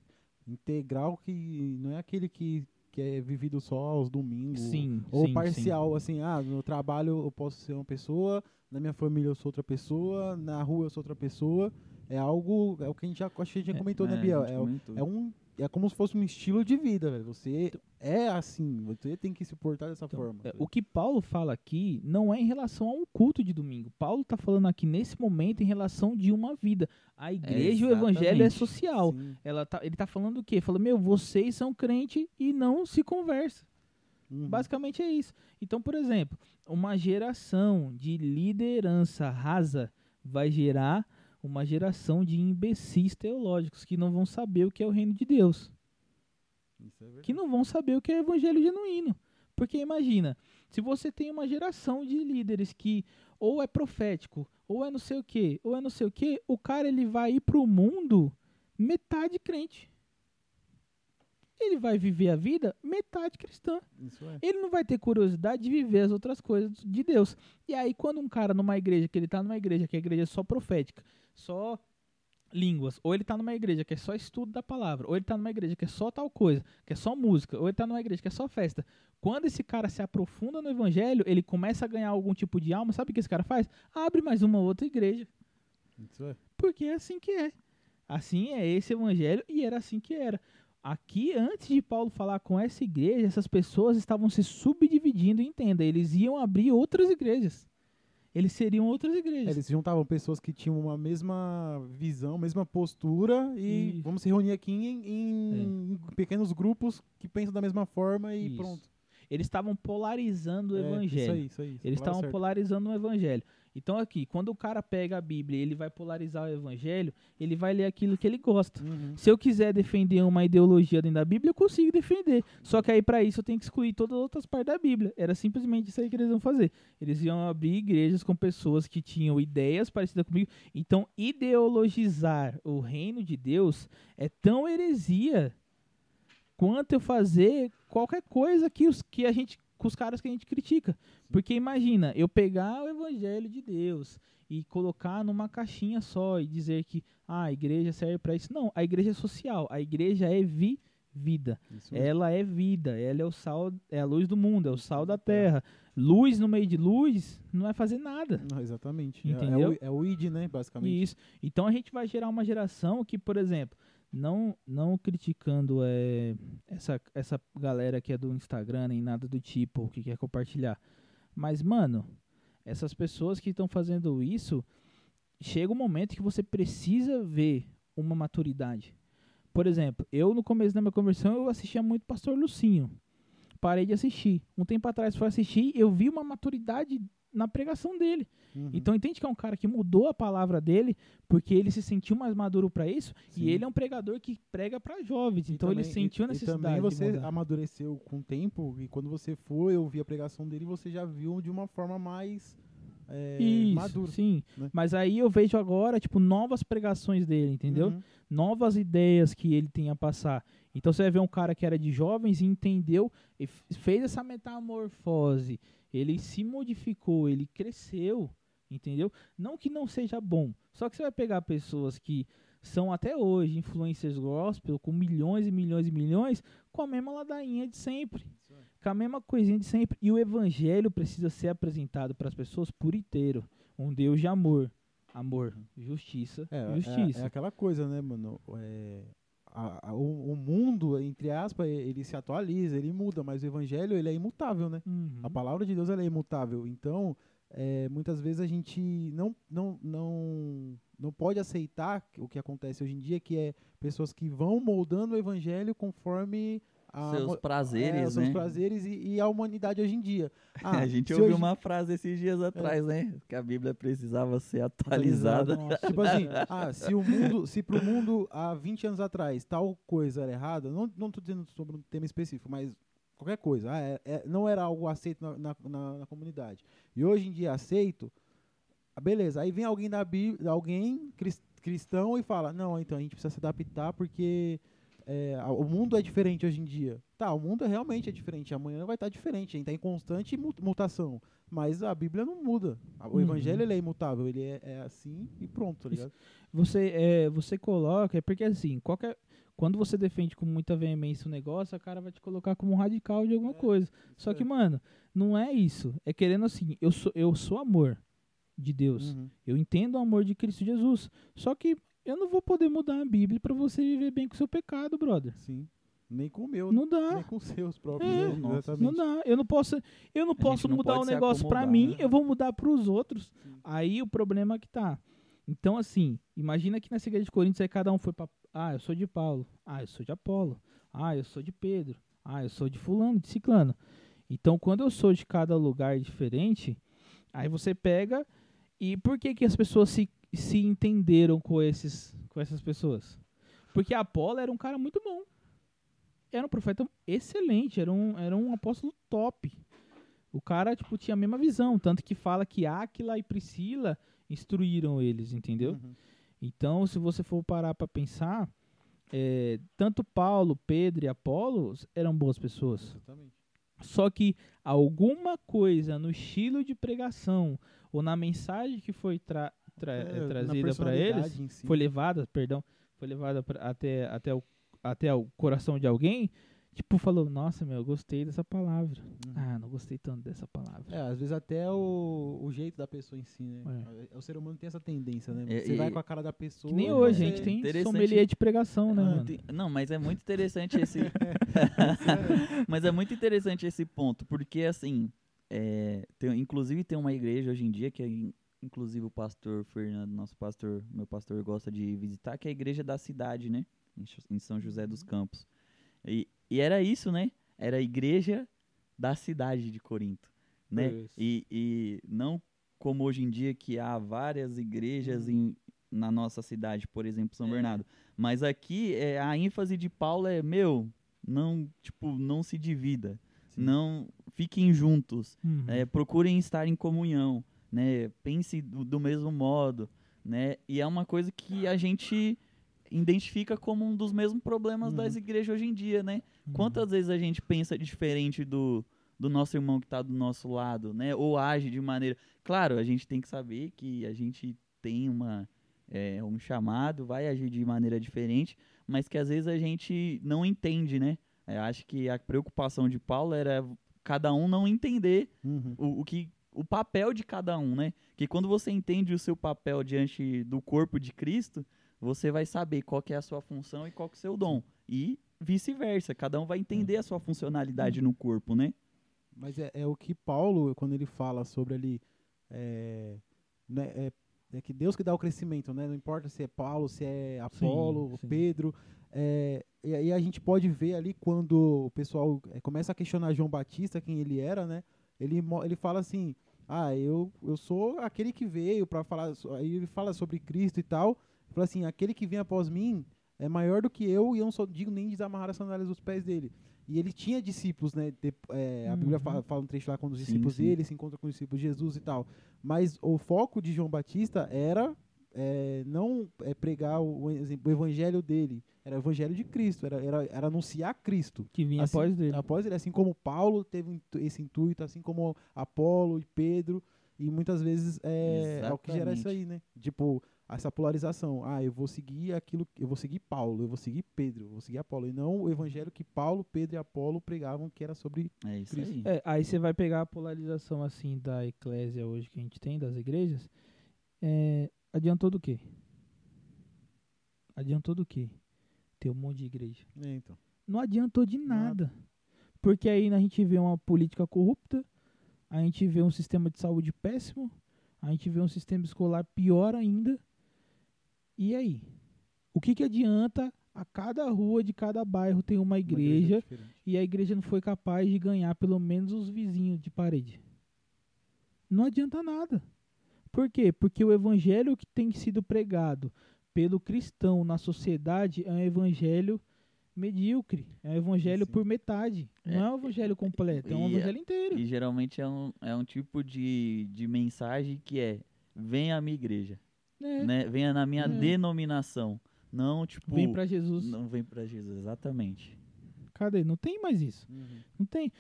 integral que não é aquele que, que é vivido só aos domingos. Sim, Ou sim, parcial, assim, ah, no trabalho eu posso ser uma pessoa, na minha família eu sou outra pessoa, na rua eu sou outra pessoa. É algo, é o que a gente já, acho que a gente já É, comentou, né, a Biel? gente É, comentou. é um, é como se fosse um estilo de vida, velho. Você é assim, você tem que se portar dessa Então, forma. é, o que Paulo fala aqui não é em relação a um culto de domingo. Paulo está falando aqui nesse momento em relação de uma vida. A igreja e o evangelho é social. Sim. Ela tá, ele tá falando o quê? Fala, meu, vocês são crente e não se conversa. Uhum. Basicamente é isso. Então, por exemplo, uma geração de liderança rasa vai gerar uma geração de imbecis teológicos que não vão saber o que é o reino de Deus. É que não vão saber o que é evangelho genuíno. Porque imagina, se você tem uma geração de líderes que ou é profético, ou é não sei o que, ou é não sei o que, o cara ele vai ir pro mundo metade crente. Ele vai viver a vida metade cristã. É. Ele não vai ter curiosidade de viver as outras coisas de Deus. E aí, quando um cara numa igreja, que ele tá numa igreja que a igreja é só profética, só línguas, ou ele tá numa igreja que é só estudo da palavra, ou ele tá numa igreja que é só tal coisa, que é só música, ou ele tá numa igreja que é só festa. Quando esse cara se aprofunda no evangelho, ele começa a ganhar algum tipo de alma, sabe o que esse cara faz? Abre mais uma outra igreja. Isso é. Porque é assim que é. Assim é esse evangelho e era assim que era. Aqui, antes de Paulo falar com essa igreja, essas pessoas estavam se subdividindo, entenda, eles iam abrir outras igrejas. Eles seriam outras igrejas. Eles juntavam pessoas que tinham uma mesma visão, mesma postura e Isso. vamos se reunir aqui em, em pequenos grupos que pensam da mesma forma e Isso. pronto. Eles estavam polarizando o É, evangelho. Isso aí, isso aí. Eles estavam polarizando o evangelho. Então aqui, quando o cara pega a Bíblia e ele vai polarizar o evangelho, ele vai ler aquilo que ele gosta. Uhum. Se eu quiser defender uma ideologia dentro da Bíblia, eu consigo defender. Só que aí para isso eu tenho que excluir todas as outras partes da Bíblia. Era simplesmente isso aí que eles iam fazer. Eles iam abrir igrejas com pessoas que tinham ideias parecidas comigo. Então, ideologizar o reino de Deus é tão heresia quanto eu fazer qualquer coisa que os que a gente com os caras que a gente critica. Porque imagina, eu pegar o evangelho de Deus e colocar numa caixinha só e dizer que ah, a igreja serve para isso. Não, a igreja é social, a igreja é vi vida. Ela é vida, ela é o sal, é a luz do mundo, é o sal da terra. Luz no meio de luz não vai fazer nada. Não, exatamente. É- Entendeu? É, o, é o id, né, basicamente. Isso. Então a gente vai gerar uma geração que, por exemplo, não não criticando é, essa, essa galera que é do Instagram nem nada do tipo, que quer compartilhar. Mas, mano, essas pessoas que estão fazendo isso, chega um momento que você precisa ver uma maturidade. Por exemplo, eu no começo da minha conversão eu assistia muito Pastor Lucinho. Parei de assistir. Um tempo atrás fui assistir, eu vi uma maturidade na pregação dele. Uhum. Então entende que é um cara que mudou a palavra dele porque ele se sentiu mais maduro para isso Sim. e ele é um pregador que prega para jovens. E então ele também- sentiu a e- E necessidade também você amadureceu com o tempo e quando você foi ouvir a pregação dele, você já viu de uma forma mais é, Isso, madura. sim. né? Mas aí eu vejo agora, tipo, novas pregações dele, entendeu? Uhum. Novas ideias que ele tem a passar. Então você vai ver um cara que era de jovens e entendeu, e fez essa metamorfose. Ele se modificou, ele cresceu, entendeu? Não que não seja bom. Só que você vai pegar pessoas que são até hoje influencers gospel com milhões e milhões e milhões com a mesma ladainha de sempre. Com a mesma coisinha de sempre. E o evangelho precisa ser apresentado para as pessoas por inteiro. Um Deus de amor. Amor, justiça, É, justiça. é, é aquela coisa, né, mano? É, a- a- o, o mundo, entre aspas, ele se atualiza, ele muda, mas o evangelho, ele é imutável, né? Uhum. A palavra de Deus, ela é imutável. Então, é, muitas vezes a gente não, não, não, não pode aceitar o que acontece hoje em dia, que é pessoas que vão moldando o evangelho conforme Seus mo- prazeres, é, seus né? prazeres e, e a humanidade hoje em dia. Ah, a gente ouviu hoje- uma frase esses dias atrás, né? Que a Bíblia precisava ser atualizada. Nossa. Tipo assim, ah, se o mundo, se pro mundo há 20 anos atrás tal coisa era errada, não, não tô dizendo sobre um tema específico, mas qualquer coisa, ah, é- é- não era algo aceito na, na, na- na comunidade. E hoje em dia é aceito, ah, beleza, aí vem alguém da Bíblia, alguém cris- cristão e fala, não, então a gente precisa se adaptar porque é, o mundo é diferente hoje em dia. Tá, o mundo é realmente é diferente, amanhã vai estar diferente, a gente tá em constante mu- mutação. Mas a Bíblia não muda. O Uhum. evangelho ele é imutável, ele é, é assim e pronto, tá Isso- ligado? Você, é, você coloca, é porque assim, qualquer, quando você defende com muita veemência o negócio, a cara vai te colocar como um radical de alguma É, coisa. Só que, é. mano, não é isso. É querendo assim, eu sou, eu sou amor de Deus. Uhum. Eu entendo o amor de Cristo Jesus. Só que eu não vou poder mudar a Bíblia pra você viver bem com o seu pecado, brother. Sim. Nem com o meu, Não dá. nem com os seus próprios. É. né? Nossa. Não dá. Eu não posso, eu não A posso não mudar o se negócio pra acomodar, mim, né? eu vou mudar pros outros. Sim. Aí o problema é que tá. Então, assim, imagina que nessa igreja de Coríntios aí cada um foi pra. Ah, eu sou de Paulo. Ah, eu sou de Apolo. Ah, eu sou de Pedro. Ah, eu sou de Fulano, de Ciclano. Então, quando eu sou de cada lugar diferente, aí você pega. E por que, que as pessoas se, se entenderam com, esses, com essas pessoas? Porque Apolo era um cara muito bom. Era um profeta excelente, era um, era um apóstolo top. O cara, tipo, tinha a mesma visão. Tanto que fala que Áquila e Priscila instruíram eles, entendeu? Uhum. Então, se você for parar para pensar, é, tanto Paulo, Pedro e Apolo eram boas pessoas. Exatamente. Só que alguma coisa no estilo de pregação ou na mensagem que foi tra- tra- É, trazida para eles, si. foi levada, perdão, foi levada pra- até, até, o, até o coração de alguém, tipo, falou, nossa, meu, eu gostei dessa palavra. Uhum. Ah, não gostei tanto dessa palavra. É, às vezes até o, o jeito da pessoa em si, né? O ser humano tem essa tendência, né? É, Você vai e- com a cara da pessoa. Que nem hoje, a gente tem Interessante. sommelier de pregação, né, Ah, mano? tem- Não, mas é muito interessante esse. mas é muito interessante esse ponto, porque assim, é, tem- inclusive tem uma igreja hoje em dia que é, inclusive o pastor Fernando, nosso pastor, meu pastor gosta de visitar, que é a igreja da cidade, né? Em São José dos Campos. E, e era isso, né? Era a igreja da cidade de Corinto, né? Isso. E, e não como hoje em dia que há várias igrejas em, na nossa cidade, por exemplo, São É. Bernardo. Mas aqui é, a ênfase de Paulo é, meu, não, tipo, não se divida. Sim. Não fiquem juntos. Uhum. é, procurem estar em comunhão, né? Pense do, do mesmo modo, né? E é uma coisa que a gente identifica como um dos mesmos problemas Uhum. das igrejas hoje em dia, né? Uhum. Quantas vezes a gente pensa diferente do, do nosso irmão que está do nosso lado, né? Ou age de maneira. Claro, a gente tem que saber que a gente tem uma, é, um chamado, vai agir de maneira diferente, mas que às vezes a gente não entende, né? É, acho que a preocupação de Paulo era cada um não entender Uhum. o, o que o papel de cada um, né? Que quando você entende o seu papel diante do corpo de Cristo, você vai saber qual que é a sua função e qual que é o seu dom. E vice-versa, cada um vai entender a sua funcionalidade no corpo, né? Mas é, é o que Paulo, quando ele fala sobre ali. É, né, é, é que Deus que dá o crescimento, né? Não importa se é Paulo, se é Apolo, sim. Pedro. é, e aí a gente pode ver ali quando o pessoal é, começa a questionar João Batista, quem ele era, né? Ele, ele fala assim: Ah, eu, eu sou aquele que veio para falar. Aí ele fala sobre Cristo e tal. Ele fala assim: aquele que vem após mim é maior do que eu e eu não sou digno nem de desamarrar as sandálias dos pés dele. E ele tinha discípulos, né? de- é, a Bíblia Uhum. fala, fala um trecho lá quando os Sim, discípulos sim. dele se encontram com os discípulos de Jesus e tal. Mas o foco de João Batista era é, não é, pregar o, o evangelho dele, era o evangelho de Cristo, era, era, era anunciar Cristo. Que vinha Assim- após dele. Após ele, assim como Paulo teve esse intuito, assim como Apolo e Pedro, e muitas vezes é, é o que gera isso aí, né? Tipo, essa polarização. Ah, eu vou seguir aquilo, eu vou seguir Paulo, eu vou seguir Pedro, eu vou seguir Apolo, e não o evangelho que Paulo, Pedro e Apolo pregavam, que era sobre. É isso Cristo. aí. É, aí você vai pegar a polarização assim da eclésia hoje que a gente tem, das igrejas. É, adiantou do quê? Adiantou do quê? Ter um monte de igreja. É, então. Não adiantou de nada. Porque aí a gente vê uma política corrupta, a gente vê um sistema de saúde péssimo, a gente vê um sistema escolar pior ainda. E aí? O que, que adianta a cada rua de cada bairro tem uma igreja, diferente. e a igreja não foi capaz de ganhar pelo menos os vizinhos de parede. Não adianta nada. Por quê? Porque o evangelho que tem sido pregado pelo cristão na sociedade é um evangelho medíocre, é um evangelho Sim. por metade, É, não é um evangelho completo, é um e- evangelho inteiro. E geralmente é um, é um tipo de, de mensagem que é: venha à minha igreja, É, né? Venha na minha É. denominação. Não, tipo. Vem pra Jesus. Não vem pra Jesus, exatamente. Cadê? Não tem mais isso. Uhum. Não tem.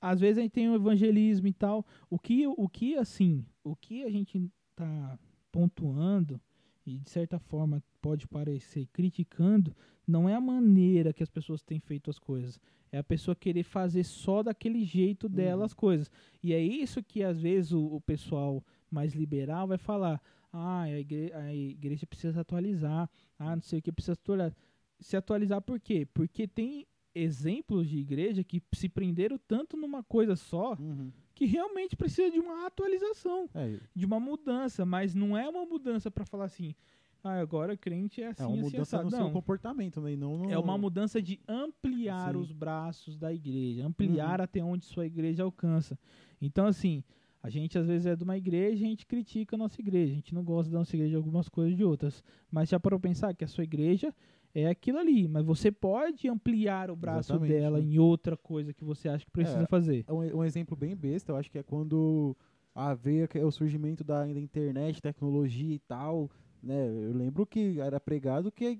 Às vezes a gente tem o evangelismo e tal. O que, o que assim, o que a gente tá pontuando e de certa forma pode parecer criticando, não é a maneira que as pessoas têm feito as coisas. É a pessoa querer fazer só daquele jeito dela Uhum. as coisas. E é isso que às vezes o, o pessoal mais liberal vai falar. Ah, a igreja, a igreja precisa se atualizar. Ah, não sei o que precisa se atualizar. Se atualizar por quê? Porque tem exemplos de igreja que se prenderam tanto numa coisa só Uhum. que realmente precisa de uma atualização, É, de uma mudança, mas não é uma mudança para falar assim, ah, agora crente é assim, é uma assim, mudança assado. no seu comportamento, né? não no... é uma mudança de ampliar Sim. os braços da igreja, ampliar Uhum. até onde sua igreja alcança. Então, assim, a gente às vezes é de uma igreja e a gente critica a nossa igreja. A gente não gosta da nossa igreja de algumas coisas de outras. Mas já para pensar que a sua igreja é aquilo ali. Mas você pode ampliar o braço Exatamente, dela né? em outra coisa que você acha que precisa É. fazer. É um, um exemplo bem besta, eu acho que é quando a veio que- o surgimento da, da internet, tecnologia e tal, né? Eu lembro que era pregado que a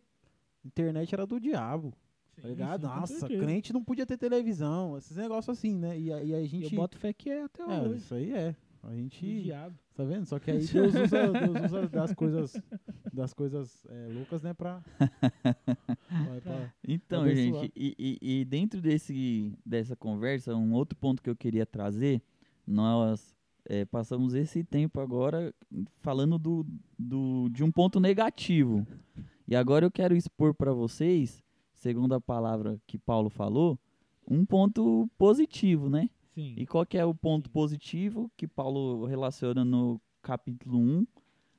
internet era do diabo, tá sim, com Nossa, certeza. crente não podia ter televisão, esses negócios assim, né? E, a- e a gente... eu boto fé que é até É, hoje. isso aí é. A O gente... diabo. Tá vendo? Só que aí Deus usa, Deus usa das coisas, das coisas é, loucas, né? Pra, pra- pra- Então, gente, e, e- e dentro desse, dessa conversa, um outro ponto que eu queria trazer, nós é, passamos esse tempo agora falando do, do, de um ponto negativo. E agora eu quero expor para vocês, segundo a palavra que Paulo falou, um ponto positivo, né? Sim. E qual que é o ponto positivo que Paulo relaciona no capítulo 1,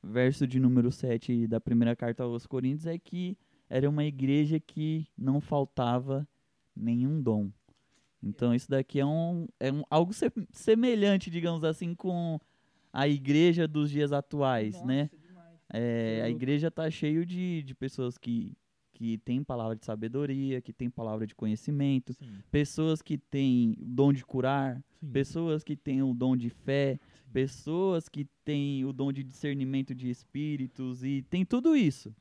verso de número 7 da primeira carta aos Coríntios, é que era uma igreja que não faltava nenhum dom. Então isso daqui é, um, é um, algo se- semelhante, digamos assim, com a igreja dos dias atuais, Nossa, né? demais. É, a igreja está cheio de, de pessoas que, que têm palavra de sabedoria, que têm palavra de conhecimento, Sim, pessoas que têm o dom de curar, sim. pessoas que têm o dom de fé, pessoas que têm o dom de discernimento de espíritos e tem tudo isso.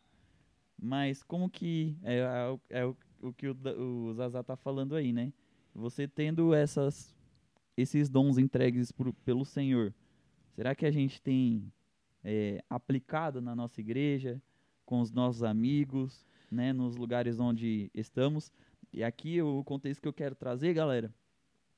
Mas como que é, é o- é o, o que o, o Zazá tá falando aí, né? Você tendo essas esses dons entregues por- pelo Senhor, será que a gente tem é, aplicado na nossa igreja, com os nossos amigos, né, nos lugares onde estamos? E aqui o contexto que eu quero trazer, galera,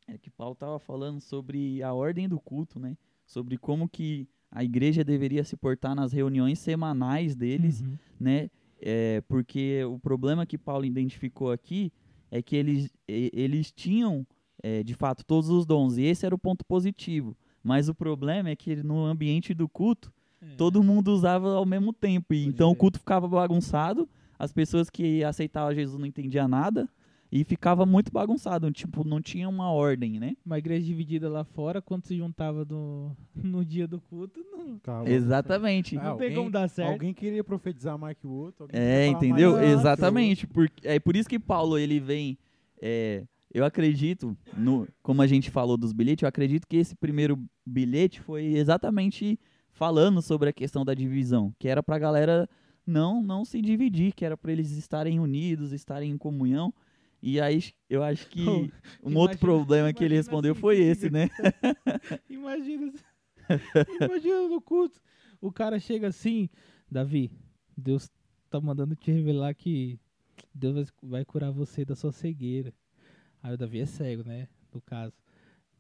é que Paulo estava falando sobre a ordem do culto, né? Sobre como que a igreja deveria se portar nas reuniões semanais deles, Uhum. né? É, porque o problema que Paulo identificou aqui é que eles, eles tinham, é, de fato, todos os dons, e esse era o ponto positivo. Mas o problema é que no ambiente do culto, É. todo mundo usava ao mesmo tempo. E Pode então o crer. culto ficava bagunçado, as pessoas que aceitavam Jesus não entendiam nada, e ficava muito bagunçado. Tipo, não tinha uma ordem, né? Uma igreja dividida lá fora, quando se juntava no, no dia do culto, não, Calma. Exatamente. Ah, não tem alguém- como dar certo. Alguém queria profetizar mais que o outro. alguém É, entendeu? Exatamente. Por, é por isso que Paulo, ele vem. é, eu acredito, no, como a gente falou dos bilhetes, eu acredito que esse primeiro bilhete foi exatamente falando sobre a questão da divisão, que era pra galera não não se dividir, que era pra eles estarem unidos, estarem em comunhão. E aí eu acho que um Imagina- outro problema que ele respondeu assim, foi se esse, né? Imagina, imagina no culto. O cara chega assim, Davi, Deus tá mandando te revelar que Deus vai- vai curar você da sua cegueira. Aí o Davi é cego, né? No caso.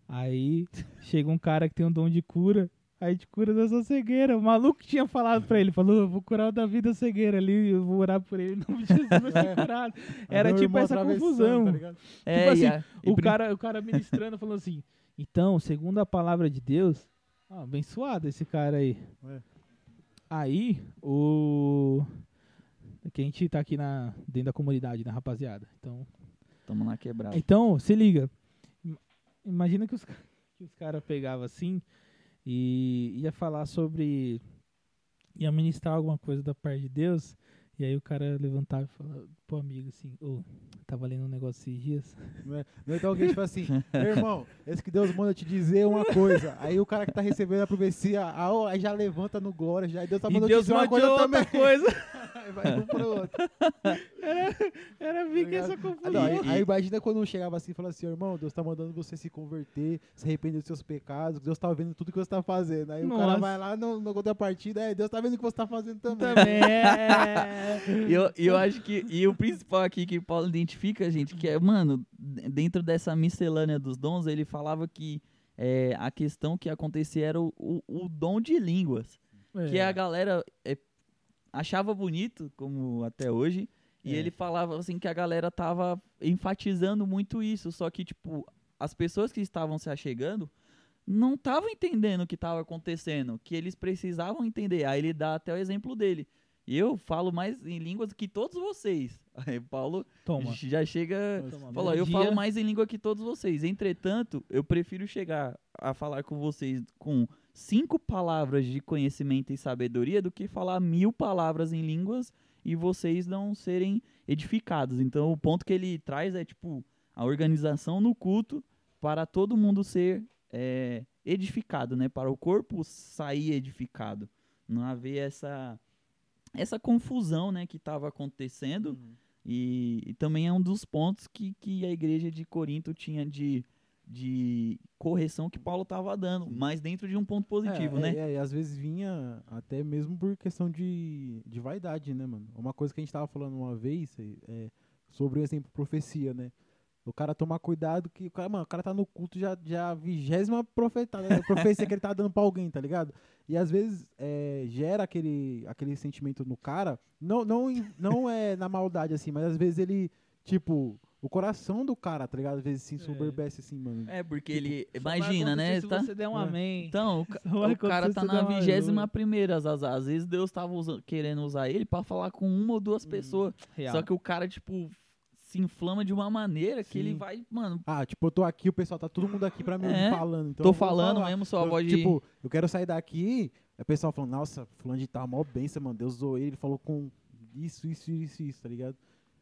Aí chega um cara que tem um dom de cura, aí te cura da sua cegueira. O maluco tinha falado pra ele, falou, eu vou curar o Davi da cegueira ali, eu vou orar por ele, Jesus vai ser curado. Era tipo essa confusão. tá ligado? É, assim, e a- O cara, o cara ministrando falando assim, então, segundo a palavra de Deus, ah, abençoado esse cara aí. É. Aí, o Que a gente tá aqui na, dentro da comunidade, né, rapaziada? Então, Tamo na quebrada. então se liga. Im- Imagina que os, que os caras pegavam assim e ia falar sobre. ia ministrar alguma coisa da parte de Deus. E aí o cara levantava e falava pro amigo assim: Ô, tava lendo um negócio esses dias. Não é, não então alguém tipo assim, meu irmão, esse que Deus manda te dizer uma coisa. Aí o cara que tá recebendo a profecia, ah, aí já levanta no glória, já, e Deus tá e mandando te Deus dizer uma coisa outra também. coisa. Aí vai um pro outro. Era bem que essa confusão. não, aí, aí imagina quando chegava assim e falava assim, irmão, Deus tá mandando você se converter, se arrepender dos seus pecados, Deus tá vendo tudo que você tá fazendo. Aí o Nossa. cara vai lá no, no contrapartida, é, Deus tá vendo o que você tá fazendo também. Também é. E eu, e eu acho que. E o principal aqui que Paulo identifica, gente, que é, mano, dentro dessa miscelânea dos dons, ele falava que é, a questão que acontecia era o, o, o dom de línguas. Que a galera é, achava bonito, como até hoje. E É. ele falava assim que a galera tava enfatizando muito isso. Só que, tipo, as pessoas que estavam se achegando não estavam entendendo o que estava acontecendo, que eles precisavam entender. Aí ele dá até o exemplo dele. Eu falo mais em línguas que todos vocês. Aí Paulo Toma. já chega. Toma, Falou, bom eu dia. falo mais em língua que todos vocês. Entretanto, eu prefiro chegar a falar com vocês com cinco palavras de conhecimento e sabedoria do que falar mil palavras em línguas e vocês não serem edificados. Então, o ponto que ele traz é, tipo, a organização no culto para todo mundo ser é, edificado, né? Para o corpo sair edificado. Não haver essa, essa confusão, né, que estava acontecendo. Uhum. E, e também é um dos pontos que, que a igreja de Corinto tinha de, de correção que Paulo estava dando, mas dentro de um ponto positivo, é, né? É, e às vezes vinha até mesmo por questão de, de vaidade, né, mano? Uma coisa que a gente tava falando uma vez é, sobre o exemplo profecia, né? O cara tomar cuidado que o cara, mano, o cara tá no culto já, já a vigésima profetada, né? profecia que ele tá dando pra alguém, tá ligado? E às vezes é, gera aquele, aquele sentimento no cara, não, não, não é na maldade assim, mas às vezes ele, tipo, o coração do cara, tá ligado? Às vezes se ensoberbece assim, mano. É, porque Tipo, ele. Imagina, né? acontecer Tá, Se você der um É. amém. então, o, o cara tá se na vigésima primeira, às, às, vezes Deus tava usa- querendo usar ele pra falar com uma ou duas Hum, pessoas. Real. Só que o cara, tipo, se inflama de uma maneira que ele vai, mano, Ah, tipo, eu tô aqui, o pessoal tá todo mundo aqui pra me ouvir É, falando. Então tô falando falar. mesmo, sua Eu, voz de. Tipo, eu quero sair daqui, aí o pessoal falando, nossa, fulano de tal, mó benção, mano, Deus usou ele, ele falou com isso, isso, isso, isso, tá ligado?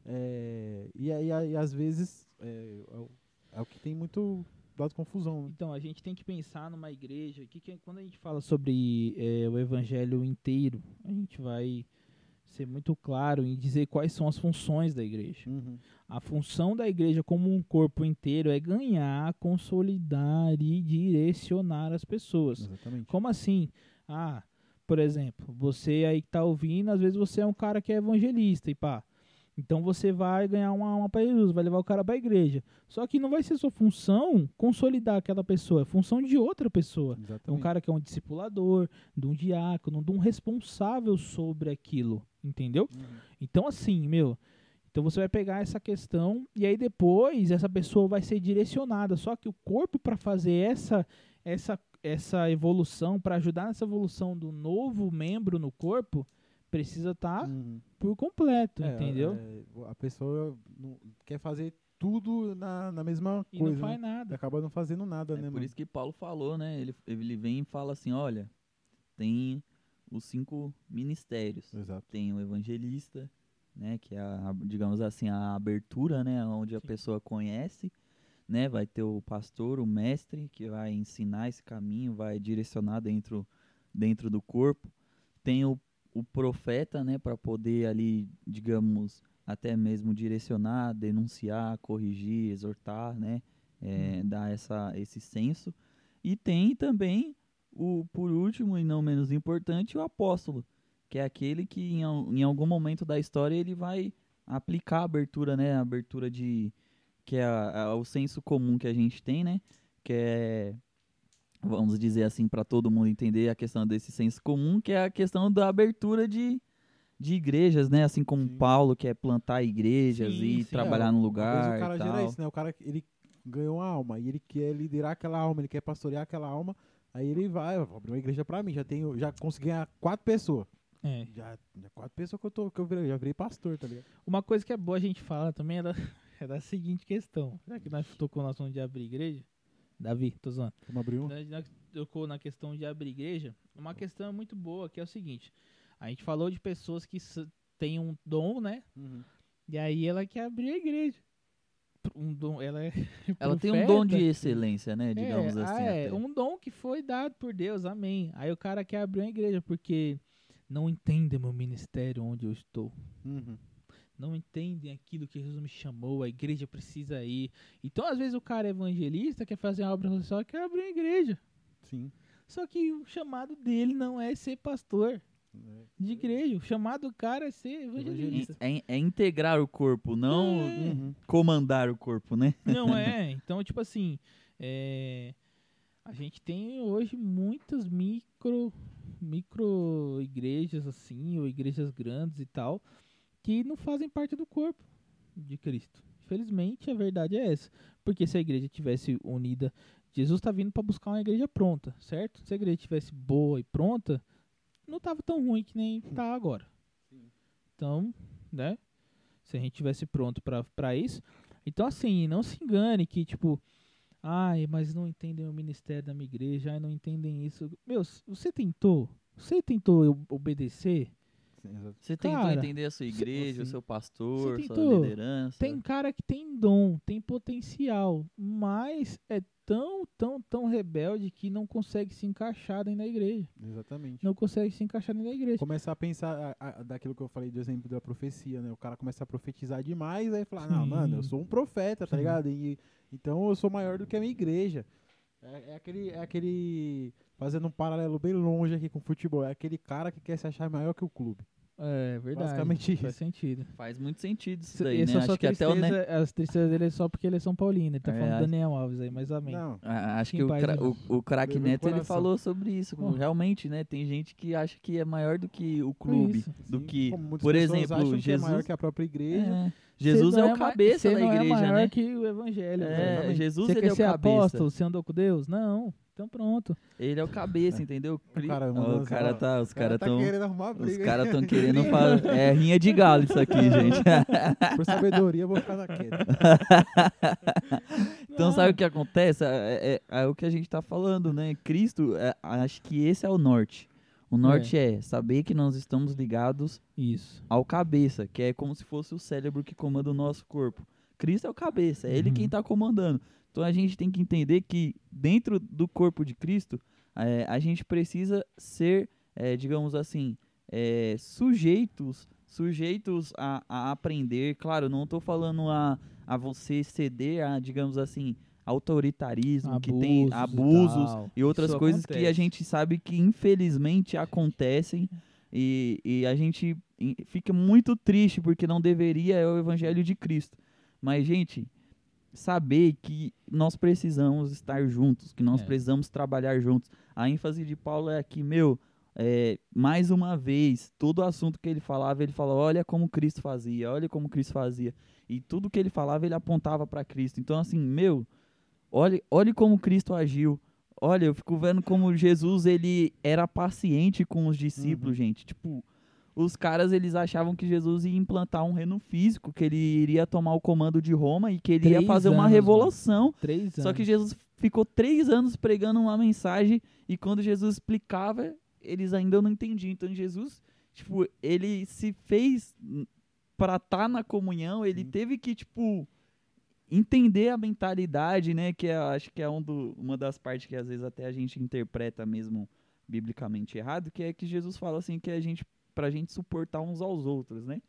É, e aí, aí, às vezes, é, é o- é o que tem muito dado confusão, né? Então, a gente tem que pensar numa igreja que, que quando a gente fala sobre eh, o evangelho inteiro, a gente vai ser muito claro em dizer quais são as funções da igreja. Uhum. A função da igreja como um corpo inteiro é ganhar, consolidar e direcionar as pessoas. Exatamente. Como assim? Ah, por exemplo, você aí que tá ouvindo, às vezes você é um cara que é evangelista e pá. Então você vai ganhar uma alma para Jesus, vai levar o cara para a igreja. Só que não vai ser sua função consolidar aquela pessoa, é função de outra pessoa. É um Exatamente. cara que é um discipulador, de um diácono, de um responsável sobre aquilo, entendeu? Uhum. Então, assim, meu. Então você vai pegar essa questão e aí depois essa pessoa vai ser direcionada. Só que o corpo para fazer essa essa essa evolução, para ajudar nessa evolução do novo membro no corpo, precisa estar Uhum. por completo, É, entendeu? é, a pessoa não- quer fazer tudo na, na mesma e coisa. não faz né? E nada. acaba não fazendo nada, É né, por mano? isso que Paulo falou, né? Ele, ele vem e fala assim: olha, tem os cinco ministérios. Exato. Tem o evangelista, né? Que é, a, digamos assim, a abertura, né? Onde a Sim. pessoa conhece, né? Vai ter o pastor, o mestre, que vai ensinar esse caminho, vai direcionar dentro, dentro do corpo. Tem o, o profeta, né? Para poder ali, digamos, até mesmo direcionar, denunciar, corrigir, exortar, né? É, Dar essa, esse senso. E tem também, o, por último e não menos importante, o apóstolo, que é aquele que em, em algum momento da história ele vai aplicar a abertura, né? A abertura de. que é a- a- o senso comum que a gente tem, né? Que é. Vamos dizer assim, para todo mundo entender a questão desse senso comum, que é a questão da abertura de, de igrejas, né? Assim como Sim. Paulo quer plantar igrejas Sim, e sim. trabalhar É, no lugar o cara e gera isso, né? O cara, ele ganhou uma alma e ele quer liderar aquela alma, ele quer pastorear aquela alma, aí ele vai, vou abrir uma igreja pra mim, já tenho, já consegui ganhar quatro pessoas. É. Já, já quatro pessoas que eu, tô, que eu virei, já virei pastor, tá ligado? Uma coisa que é boa a gente falar também é da, é da seguinte questão. Já que nós tocou na questão de abrir igreja, Davi, tô zoando. Vamos abrir um? Tocou na questão de abrir igreja, uma questão muito boa que é o seguinte. A gente falou de pessoas que têm um dom, né? Uhum. E aí ela quer abrir a igreja. Um dom, ela é Ela tem um dom de excelência, né? Digamos é, assim. ah, é, até. um dom que foi dado por Deus, amém. Aí o cara quer abrir uma igreja porque não entende meu ministério onde eu estou. Uhum. Não entendem aquilo que Jesus me chamou, a igreja precisa ir. Então, às vezes, o cara é evangelista, quer fazer uma obra social, quer abrir uma igreja. Sim. Só que o chamado dele não é ser pastor É. de igreja. O chamado do cara é ser evangelista. É, é integrar o corpo, não É. Uhum. comandar o corpo, né? Não é. Então, tipo assim, é, a gente tem hoje muitas micro, micro igrejas assim, ou igrejas grandes e tal, que não fazem parte do corpo de Cristo. Infelizmente, a verdade é essa. Porque se a igreja tivesse unida, Jesus está vindo para buscar uma igreja pronta, certo? Se a igreja tivesse boa e pronta, não tava tão ruim que nem tá agora. Então, né? Se a gente tivesse pronto para isso, então, assim, não se engane que, tipo, ai, mas não entendem o ministério da minha igreja, ai, não entendem isso. Meu, você tentou? Você tentou obedecer? Você tentou Cara, entender a sua igreja, o sim. seu pastor, Você sua tentou? liderança. Tem cara que tem dom, tem potencial, mas é tão, tão, tão rebelde que não consegue se encaixar dentro da igreja. Exatamente. Não consegue se encaixar dentro da igreja. Começar a pensar a- a- daquilo que eu falei do exemplo da profecia, né? O cara começa a profetizar demais, aí fala, não, mano, eu sou um profeta, tá Sim. ligado? E, então eu sou maior do que a minha igreja. É, é aquele, é aquele. Fazendo um paralelo bem longe aqui com o futebol. É aquele cara que quer se achar maior que o clube. É verdade. Basicamente Faz isso. sentido. Faz muito sentido isso Se- daí, essa né? sua Acho que até o tristeza, né? As tristezas dele é só porque ele é São Paulino. Ele tá É, falando do acho- Daniel Alves aí, mas amém. Não. Ah, Acho Em que o, cra- o, o craque Neto ele falou sobre isso. Realmente, né? Tem gente que acha que é maior do que o clube. Isso. Do Sim, que, por exemplo, acham que é Jesus. maior que a própria igreja. É, Jesus é o ma- cabeça da não igreja, é maior né? que o evangelho. É, exatamente. Jesus Você ele quer é o ser cabeça. apóstolo, você andou com Deus? Não. Então pronto. Ele é o cabeça, entendeu? Cri- cara Ó, mandando o cara tá, os O cara caras tá tão, querendo arrumar os briga. caras tão querendo fazer, é rinha de galo isso aqui, gente. Por sabedoria, eu vou ficar na queda. Então Não. sabe o que acontece? É, é- é o que a gente tá falando, né? Cristo, é, acho que esse é o norte. O norte é. saber que nós estamos ligados Isso. ao cabeça, que é como se fosse o cérebro que comanda o nosso corpo. Cristo é o cabeça, é ele Uhum. quem está comandando. Então a gente tem que entender que dentro do corpo de Cristo, é, a gente precisa ser, é, digamos assim, é, sujeitos, sujeitos a, a aprender. Claro, não estou falando a, a você ceder a, digamos assim, autoritarismo, que tem e abusos tal. e outras Isso coisas que a acontece. gente sabe que infelizmente acontecem e, e a gente fica muito triste porque não deveria é o evangelho de Cristo. Mas, gente, saber que nós precisamos estar juntos, que nós É. precisamos trabalhar juntos. A ênfase de Paulo é aqui, meu, é, mais uma vez, todo assunto que ele falava, ele falava, olha como Cristo fazia, olha como Cristo fazia. E tudo que ele falava, ele apontava para Cristo. Então, assim, meu, olhe, olhe como Cristo agiu. Olha, eu fico vendo como Jesus, ele era paciente com os discípulos, gente. Tipo, os caras, eles achavam que Jesus ia implantar um reino físico, que ele iria tomar o comando de Roma e que ele ia Três fazer uma anos, revolução. Três anos. Só que Jesus ficou três anos pregando uma mensagem e quando Jesus explicava, eles ainda não entendiam. Então Jesus, tipo, ele se fez para estar na comunhão, ele teve que, tipo, entender a mentalidade, né? Que é, acho que é um do, uma das partes que às vezes até a gente interpreta mesmo biblicamente errado, que é que Jesus fala assim que a gente pra gente suportar uns aos outros, né?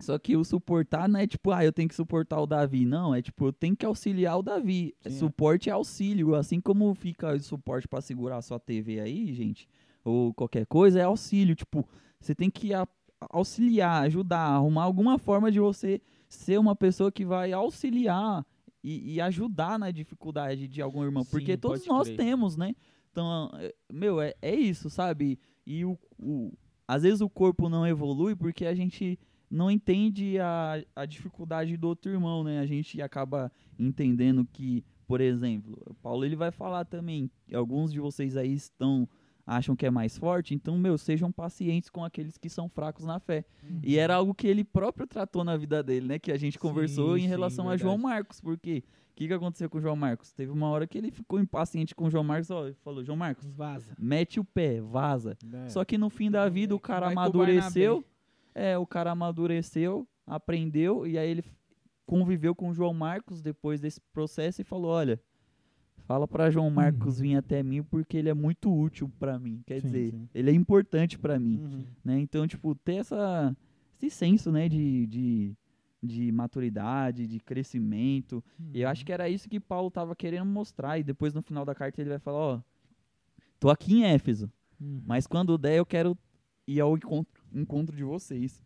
Só que o suportar não é tipo, ah, eu tenho que suportar o Davi. Não, é tipo, eu tenho que auxiliar o Davi. Sim, é. Suporte é auxílio. Assim como fica o suporte pra segurar a sua TV aí, gente, ou qualquer coisa, é auxílio. Tipo, você tem que auxiliar, ajudar, arrumar alguma forma de você ser uma pessoa que vai auxiliar e, e ajudar na dificuldade de algum irmão. Sim, Porque todos nós crer. temos, né? Então, é- meu, é, é isso, sabe? E o, o- às vezes o corpo não evolui porque a gente não entende a, a dificuldade do outro irmão, né? A gente acaba entendendo que, por exemplo, o Paulo ele vai falar também, que alguns de vocês aí estão acham que é mais forte, então, meu, sejam pacientes com aqueles que são fracos na fé. Uhum. E era algo que ele próprio tratou na vida dele, né? Que a gente conversou Sim, em sim, relação a João. Marcos, porque o que, que aconteceu com o João Marcos? Teve uma hora que ele ficou impaciente com o João Marcos, ó, ele falou, João Marcos, Vaza. mete o pé, vaza. Né? Só que no fim da vida o cara Vai amadureceu, é, o cara amadureceu, aprendeu, e aí ele conviveu com o João Marcos depois desse processo e falou, olha, fala pra João Marcos Uhum. vir até mim porque ele é muito útil pra mim, quer Sim, dizer, sim. ele é importante pra mim Uhum. né? Então, tipo, ter essa, esse senso, né, de, de, de maturidade, de crescimento. E eu acho que era isso que Paulo tava querendo mostrar. E depois, no final da carta, ele vai falar, ó, tô aqui em Éfeso, Uhum. mas quando der, eu quero ir ao encontro, encontro de vocês.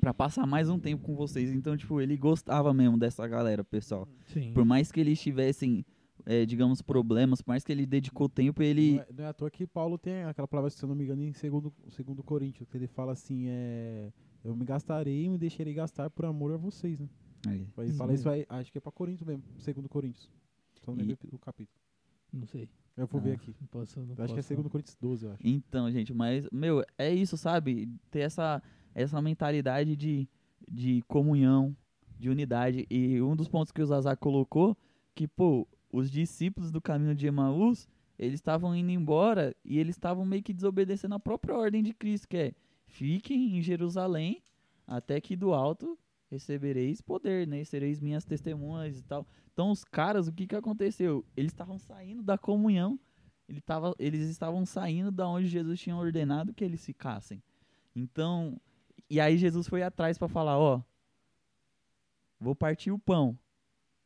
Pra passar mais um tempo com vocês. Então, tipo, ele gostava mesmo dessa galera, pessoal. Sim. Por mais que eles tivessem, eh, digamos, problemas, por mais que ele dedicou tempo, ele... Não é, não é à toa que Paulo tem aquela palavra, se eu não me engano, em segundo, segundo Coríntios, que ele fala assim, é, eu me gastarei e me deixarei gastar por amor a vocês, né? Aí. Ele fala isso aí, acho que é pra Coríntios mesmo, segundo Coríntios. Só não E- lembro capítulo. Não sei. Eu vou ver Ah. aqui. Não posso, não acho que é posso segundo Coríntios 12, eu acho. Então, gente, mas, meu, é isso, sabe? Ter essa, essa mentalidade de, de comunhão, de unidade. E um dos pontos que o Zazá colocou, que, pô, os discípulos do caminho de Emaús, eles estavam indo embora e eles estavam meio que desobedecendo a própria ordem de Cristo, que é, fiquem em Jerusalém até que do alto recebereis poder, né? Sereis minhas testemunhas e tal. Então, os caras, o que que aconteceu? Eles estavam saindo da comunhão ele tava, eles estavam saindo da onde Jesus tinha ordenado que eles ficassem. Então, e aí Jesus foi atrás para falar, ó, vou partir o pão.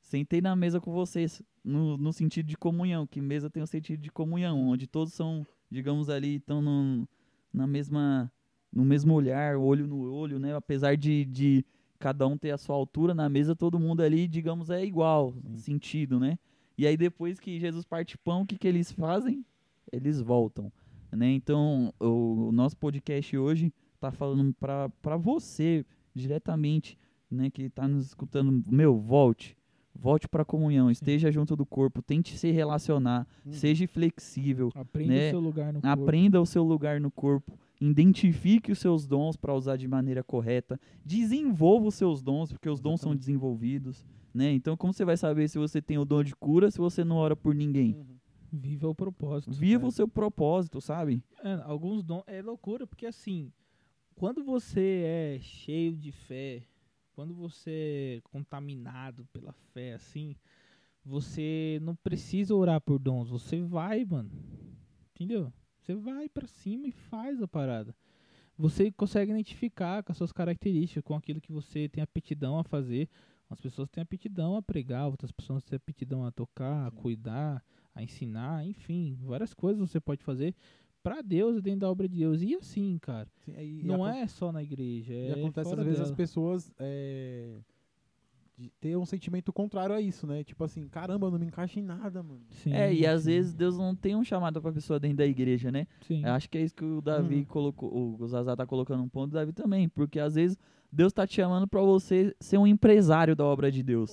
Sentei na mesa com vocês, no, no sentido de comunhão, que mesa tem o sentido de comunhão, onde todos são, digamos ali, estão no, na mesma, no mesmo olhar, olho no olho, né? Apesar de, de cada um ter a sua altura na mesa, todo mundo ali, digamos, é igual, Sim. sentido, né? E aí depois que Jesus parte pão, o que, que eles fazem? Eles voltam, né? Então, o, o nosso podcast hoje tá falando pra você diretamente, né, que tá nos escutando, meu, volte. Volte pra comunhão, esteja junto do corpo, tente se relacionar, Hum. seja flexível, Aprenda né? o seu lugar no corpo. aprenda o seu lugar no corpo, identifique os seus dons para usar de maneira correta, desenvolva os seus dons, porque os dons são desenvolvidos, né? Então, como você vai saber se você tem o dom de cura se você não ora por ninguém? Uhum. Viva o propósito. Viva o seu propósito, sabe? É, alguns dons é loucura, porque assim, quando você é cheio de fé, quando você é contaminado pela fé, assim, você não precisa orar por dons, você vai, mano. Entendeu? Você vai pra cima e faz a parada. Você consegue identificar com as suas características, com aquilo que você tem aptidão a fazer. As pessoas têm aptidão a pregar, outras pessoas têm aptidão a tocar, a cuidar, a ensinar, enfim, várias coisas você pode fazer pra Deus e dentro da obra de Deus. E assim, cara, Sim, e não é só na igreja, E é acontece às vezes as dela. pessoas é, de ter um sentimento contrário a isso, né? Tipo assim, caramba, eu não me encaixo em nada, mano. Sim, é, e às vezes Deus não tem um chamado pra pessoa dentro da igreja, né? sim. Eu acho que é isso que o Davi Uhum. colocou, o Zazá tá colocando um ponto, o Davi também, porque às vezes Deus tá te chamando pra você ser um empresário da obra de Deus.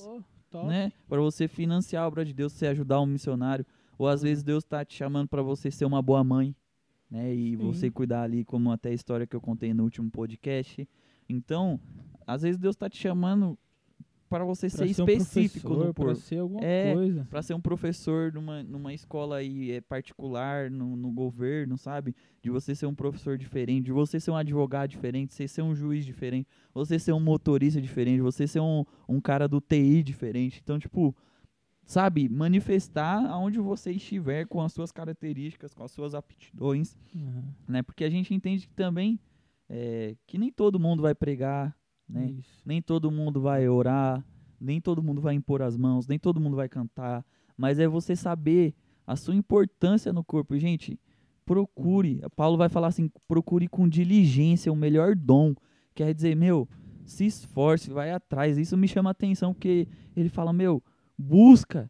Top. né? Para você financiar a obra de Deus, você ajudar um missionário, ou às vezes Deus tá te chamando para você ser uma boa mãe, né? E Sim. você cuidar ali, como até a história que eu contei no último podcast. Então, às vezes Deus tá te chamando para você Pra ser um específico pra por ser alguma É, coisa. para ser um professor numa, numa escola aí é, particular, no, no governo, sabe? De você ser um professor diferente, de você ser um advogado diferente, você ser um juiz diferente, você ser um motorista diferente, você ser um, um cara do TI diferente. Então, tipo, sabe? Manifestar aonde você estiver com as suas características, com as suas aptidões, Uhum. né? Porque a gente entende que também é, que nem todo mundo vai pregar, né? Isso. Nem todo mundo vai orar, nem todo mundo vai impor as mãos, nem todo mundo vai cantar, mas é você saber a sua importância no corpo. Gente, procure. Paulo vai falar assim: procure com diligência o melhor dom. Quer dizer, meu, se esforce, vai atrás. Isso me chama a atenção porque ele fala, meu, busca.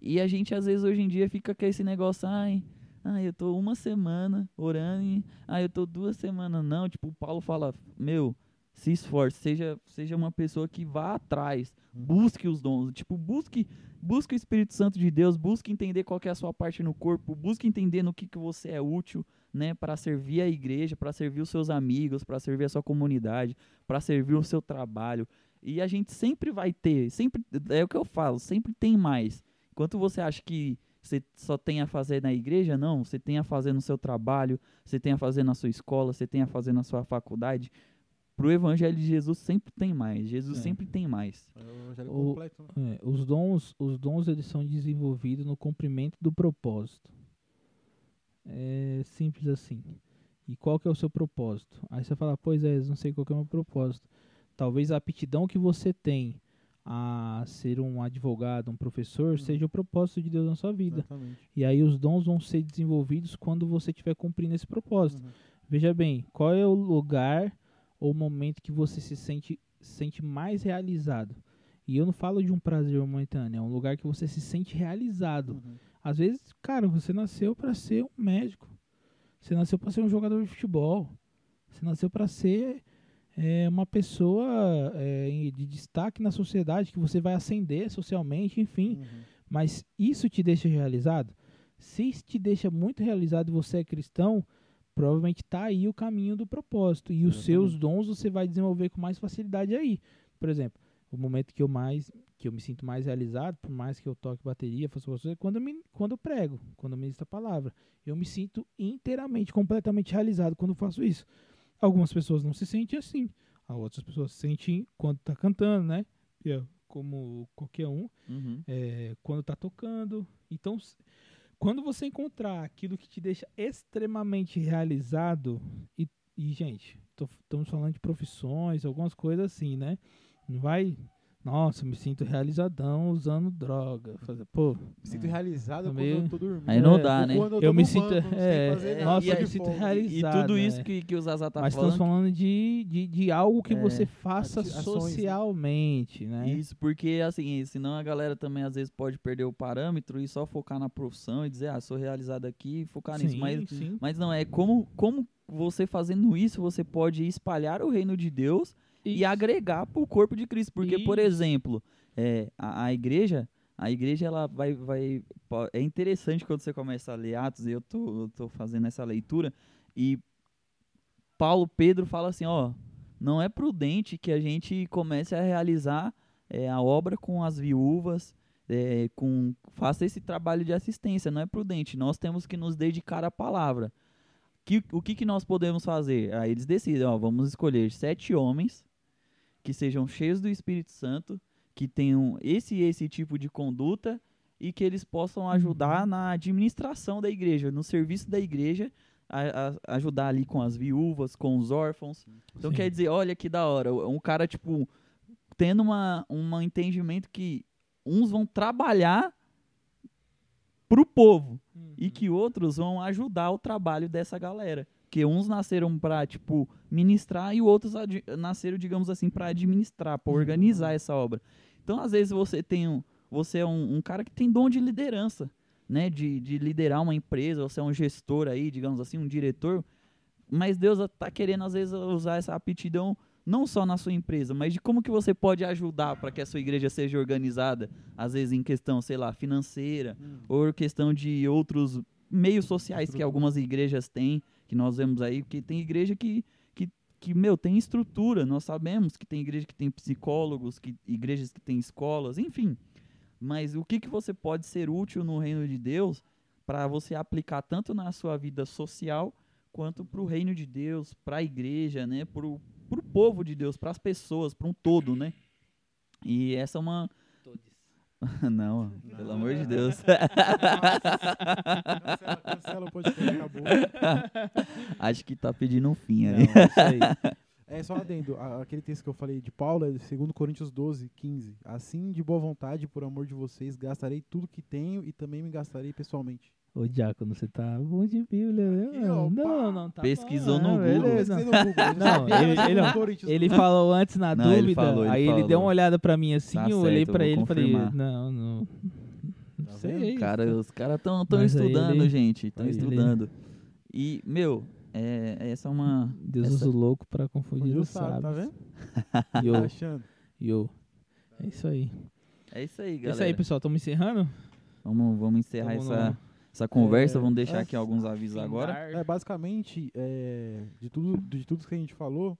E a gente às vezes hoje em dia fica com esse negócio, ai, ai, eu tô uma semana orando, e, ai, eu tô duas semanas não. Tipo, o Paulo fala, meu, se esforce, seja, seja uma pessoa que vá atrás, Uhum. busque os dons, tipo, busque, busque o Espírito Santo de Deus, busque entender qual é a sua parte no corpo, busque entender no que, que você é útil, né, para servir a igreja, para servir os seus amigos, para servir a sua comunidade, para servir o seu trabalho. E a gente sempre vai ter, sempre é o que eu falo, sempre tem mais. Enquanto você acha que você só tem a fazer na igreja, não, você tem a fazer no seu trabalho, você tem a fazer na sua escola, você tem a fazer na sua faculdade. Pro evangelho de Jesus sempre tem mais. Jesus É. sempre tem mais. É o evangelho O- completo, né? É, os dons, os dons eles são desenvolvidos no cumprimento do propósito. É simples assim. E qual que é o seu propósito? Aí você fala, pois é, não sei qual que é o meu propósito. Talvez a aptidão que você tem a ser um advogado, um professor, Uhum. seja o propósito de Deus na sua vida. Exatamente. E aí os dons vão ser desenvolvidos quando você estiver cumprindo esse propósito. Uhum. Veja bem, qual é o lugar ou momento que você se sente, sente mais realizado? E eu não falo de um prazer momentâneo, é um lugar que você se sente realizado. Uhum. Às vezes, cara, você nasceu para ser um médico. Você nasceu para ser um jogador de futebol. Você nasceu para ser é, uma pessoa é, de destaque na sociedade, que você vai ascender socialmente, enfim. Uhum. Mas isso te deixa realizado? Se isso te deixa muito realizado e você é cristão, provavelmente está aí o caminho do propósito. E os seus dons você vai desenvolver com mais facilidade aí. Por exemplo, o momento que eu mais que eu me sinto mais realizado, por mais que eu toque bateria, faça coisas, é quando eu, me, quando eu prego, quando eu ministro a palavra. Eu me sinto inteiramente, completamente realizado quando faço isso. Algumas pessoas não se sentem assim. As outras pessoas se sentem quando está cantando, né? É Como qualquer um Uhum. é, quando está tocando. Então, quando você encontrar aquilo que te deixa extremamente realizado, e, e, gente, tô- estamos falando de profissões, algumas coisas assim, né? Não vai, nossa, me sinto realizadão usando droga. Fazer, pô, Me sinto realizado quando meio- eu tô dormindo. Aí não É, dá, Ou né? quando eu, Eu me sinto- é, é, e aí- de me sinto realizado. E, tudo isso né? que, que o Zazá tá mas estamos falando. falando de, de, de algo que É, você faça ações, né? socialmente, né? Isso, porque assim, senão a galera também às vezes pode perder o parâmetro e só focar na profissão e dizer, ah, sou realizado aqui e focar nisso. Sim, Mas, sim. mas não, é como, como você fazendo isso, você pode espalhar o reino de Deus e Isso. agregar pro corpo de Cristo. Porque, por Isso. exemplo, é, a, a igreja, a igreja ela vai, vai. É interessante quando você começa a ler Atos, e eu tô, eu tô fazendo essa leitura, e Paulo, Pedro fala assim, ó, não é prudente que a gente comece a realizar é, a obra com as viúvas, é, com faça esse trabalho de assistência, não é prudente. Nós temos que nos dedicar à palavra. Que, o que, que nós podemos fazer? Aí eles decidem, ó, vamos escolher sete homens que sejam cheios do Espírito Santo, que tenham esse e esse tipo de conduta e que eles possam ajudar Uhum. na administração da igreja, no serviço da igreja, a- a- ajudar ali com as viúvas, com os órfãos. Então Sim. quer dizer, olha que da hora, um cara tipo tendo uma um entendimento que uns vão trabalhar pro povo e que outros vão ajudar o trabalho dessa galera. Que uns nasceram pra, tipo, ministrar e outros nasceram, digamos assim, pra administrar, pra organizar essa obra. Então, às vezes, você tem um, você é um, um cara que tem dom de liderança, né? De, de liderar uma empresa, você é um gestor aí, digamos assim, um diretor. Mas Deus tá querendo, às vezes, usar essa aptidão não só na sua empresa, mas de como que você pode ajudar para que a sua igreja seja organizada, às vezes em questão, sei lá, financeira, Hum. ou questão de outros meios sociais que algumas igrejas têm, que nós vemos aí, porque tem igreja que, que, que, meu, tem estrutura, nós sabemos que tem igreja que tem psicólogos, que igrejas que tem escolas, enfim. Mas o que, que você pode ser útil no reino de Deus para você aplicar tanto na sua vida social quanto para o reino de Deus, para a igreja, né, para o povo de Deus, para as pessoas, para um todo, né? E essa é uma não, pelo amor de Deus. Cancela, cancela o podcast, acabou. Acho que tá pedindo um fim Não, aí. é isso aí. É só adendo, a- aquele texto que eu falei de Paulo é 2 Coríntios 12, 15. Assim, de boa vontade, por amor de vocês, gastarei tudo que tenho e também me gastarei pessoalmente. Ô, Diácono, você tá bom de Bíblia, né? Pá. Não, não, tá Pesquisou bom, no é, Google. beleza. Não, sabia, ele- ele- Ele 12. falou antes na Não, ele dúvida, falou, ele aí ele falou. deu uma olhada pra mim assim, Tá eu olhei certo, eu pra ele e falei, não, não, não Tá sei. vendo? Cara, os caras tão, tão aí estudando, ele- gente. Estão Aí ele- estudando. E, meu, É, essa é uma. Deus essa- usa o louco pra confundir os sábio, tá sábios. vendo? Yo, Tá achando? yo. É isso aí. É isso aí, É galera. isso aí, pessoal. Estamos encerrando? Vamos, vamos encerrar Tamo essa, no- essa conversa. É, vamos deixar é. aqui alguns avisos agora. É, basicamente, é, de, tudo, de tudo que a gente falou,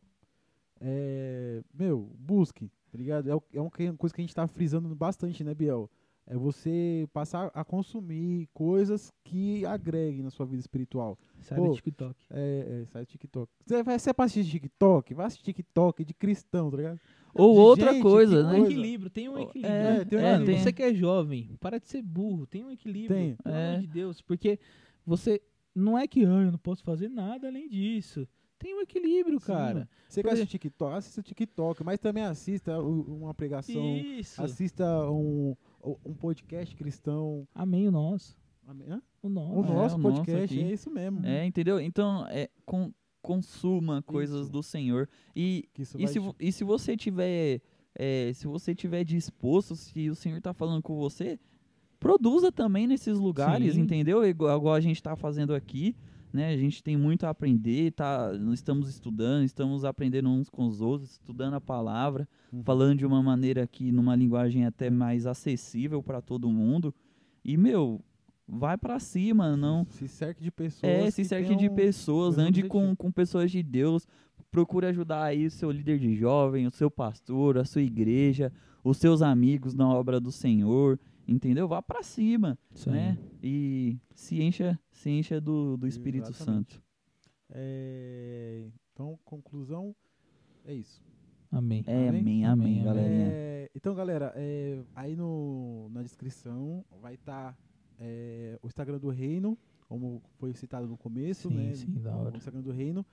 é, meu, busque, tá ligado? É, é uma coisa que a gente tá frisando bastante, né, Biel? É você passar a consumir coisas que agreguem na sua vida espiritual. Sai Pô, do TikTok. É, é sai do TikTok. Você vai ser pra assistir TikTok? Vai assistir TikTok de cristão, tá ligado? Ou De outra gente, coisa, né? Um coisa. equilíbrio, tem um equilíbrio. é, tem um Mano, equilíbrio. Você que é jovem, para de ser burro, tem um equilíbrio. Tem. Pelo É. amor de Deus, porque você não é que ah, eu não posso fazer nada além disso. Tem um equilíbrio, Sim, cara. Você Por quer assistir TikTok? Assista TikTok, mas também assista o- uma pregação, Isso. assista um, um podcast cristão. Amém o nosso. Amém? O nosso. O É, nosso o nosso podcast, aqui. é isso mesmo. É, entendeu? Então, é, con- consuma coisas Isso. do Senhor. E, e, se, te- e se você tiver. é, se você tiver disposto, se o Senhor tá falando com você, produza também nesses lugares, Sim. entendeu? Igual, igual a gente tá fazendo aqui. Né? A gente tem muito a aprender, tá? Estamos estudando, estamos aprendendo uns com os outros, estudando a palavra, Uhum. falando de uma maneira que numa linguagem até mais acessível para todo mundo. E meu, vai para cima, não Se cerque de pessoas. é, se que cerque de tenham- pessoas, ande com, com pessoas de Deus, procure ajudar aí o seu líder de jovem, o seu pastor, a sua igreja, os seus amigos na obra do Senhor, entendeu? Vá para cima, aí. né? E se encha, se encha do, do Espírito Exatamente. Santo. É, então, conclusão, é isso. Amém. É, Amém? amém, amém, Amém, galerinha. É, então, galera, é, aí no, na descrição vai estar o Instagram do Reino, como foi citado no começo, Sim, né? sim, da hora. O Instagram do Reino.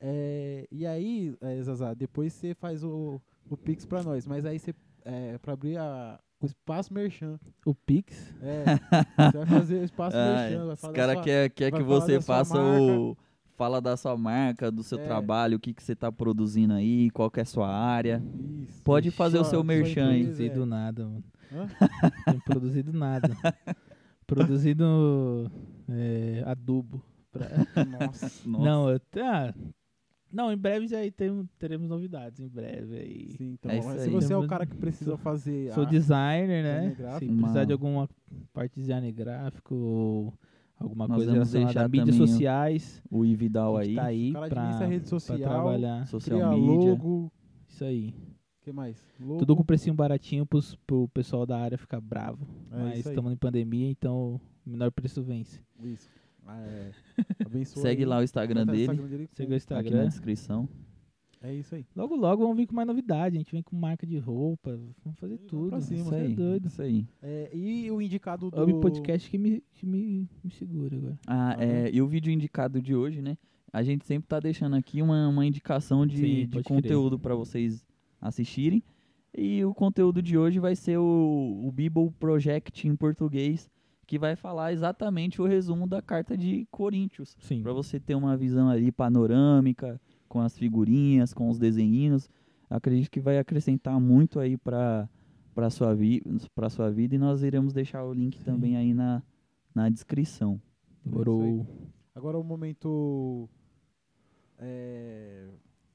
É, e aí, é, Zazá, depois você faz o, o Pix pra nós. Mas aí você, é, pra abrir a, o espaço merchan. O Pix. É, você vai fazer o espaço Ai, merchan. Os caras sua- quer, que você faça o. Fala da sua marca, do seu É. trabalho, o que, que você tá produzindo aí, qual que é a sua área. Isso. Pode fazer o seu merchan aí. Produzido é. nada, mano. Hã? Tem produzido nada. produzido é, adubo. pra- Nossa. Nossa. Não, eu, ah, não, em breve já tem- teremos novidades. Em breve aí. Sim, então, É se aí. você é o Sou- cara que precisa fazer. Sou a- designer, né? Se precisar de alguma parte de design gráfico ou alguma Nós coisa relacionada deixar a mídias sociais, O Ividal aí, tá aí O cara pra, rede pra social, trabalhar. social media. logo. Isso aí. O que mais? Logo. Tudo com precinho baratinho pros, pro pessoal da área ficar bravo. É Mas estamos em pandemia, então o menor preço vence. Isso. Ah, é. Abençoa Segue aí. lá o Instagram dele, no dele. Segue o aqui na Instagram. descrição. É isso aí. Logo, logo vamos vir com mais novidade. A gente vem com marca de roupa, vamos fazer Vamos tudo. cima, Isso é aí, doido. isso aí. É, e o indicado do. Hub Podcast que me, que me, me segura agora. Ah, Aham. é, e o vídeo indicado de hoje, né? A gente sempre tá deixando aqui uma, uma indicação de, Sim, de conteúdo para vocês assistirem. E o conteúdo de hoje vai ser o, o Bible Project em português, que vai falar exatamente o resumo da carta de Coríntios. Sim. Para você ter uma visão ali panorâmica, com as figurinhas, com os desenhinhos. Acredito que vai acrescentar muito aí para para sua vi para sua vida e nós iremos deixar o link Sim. também aí na, na descrição. Demorou. Agora o momento. É,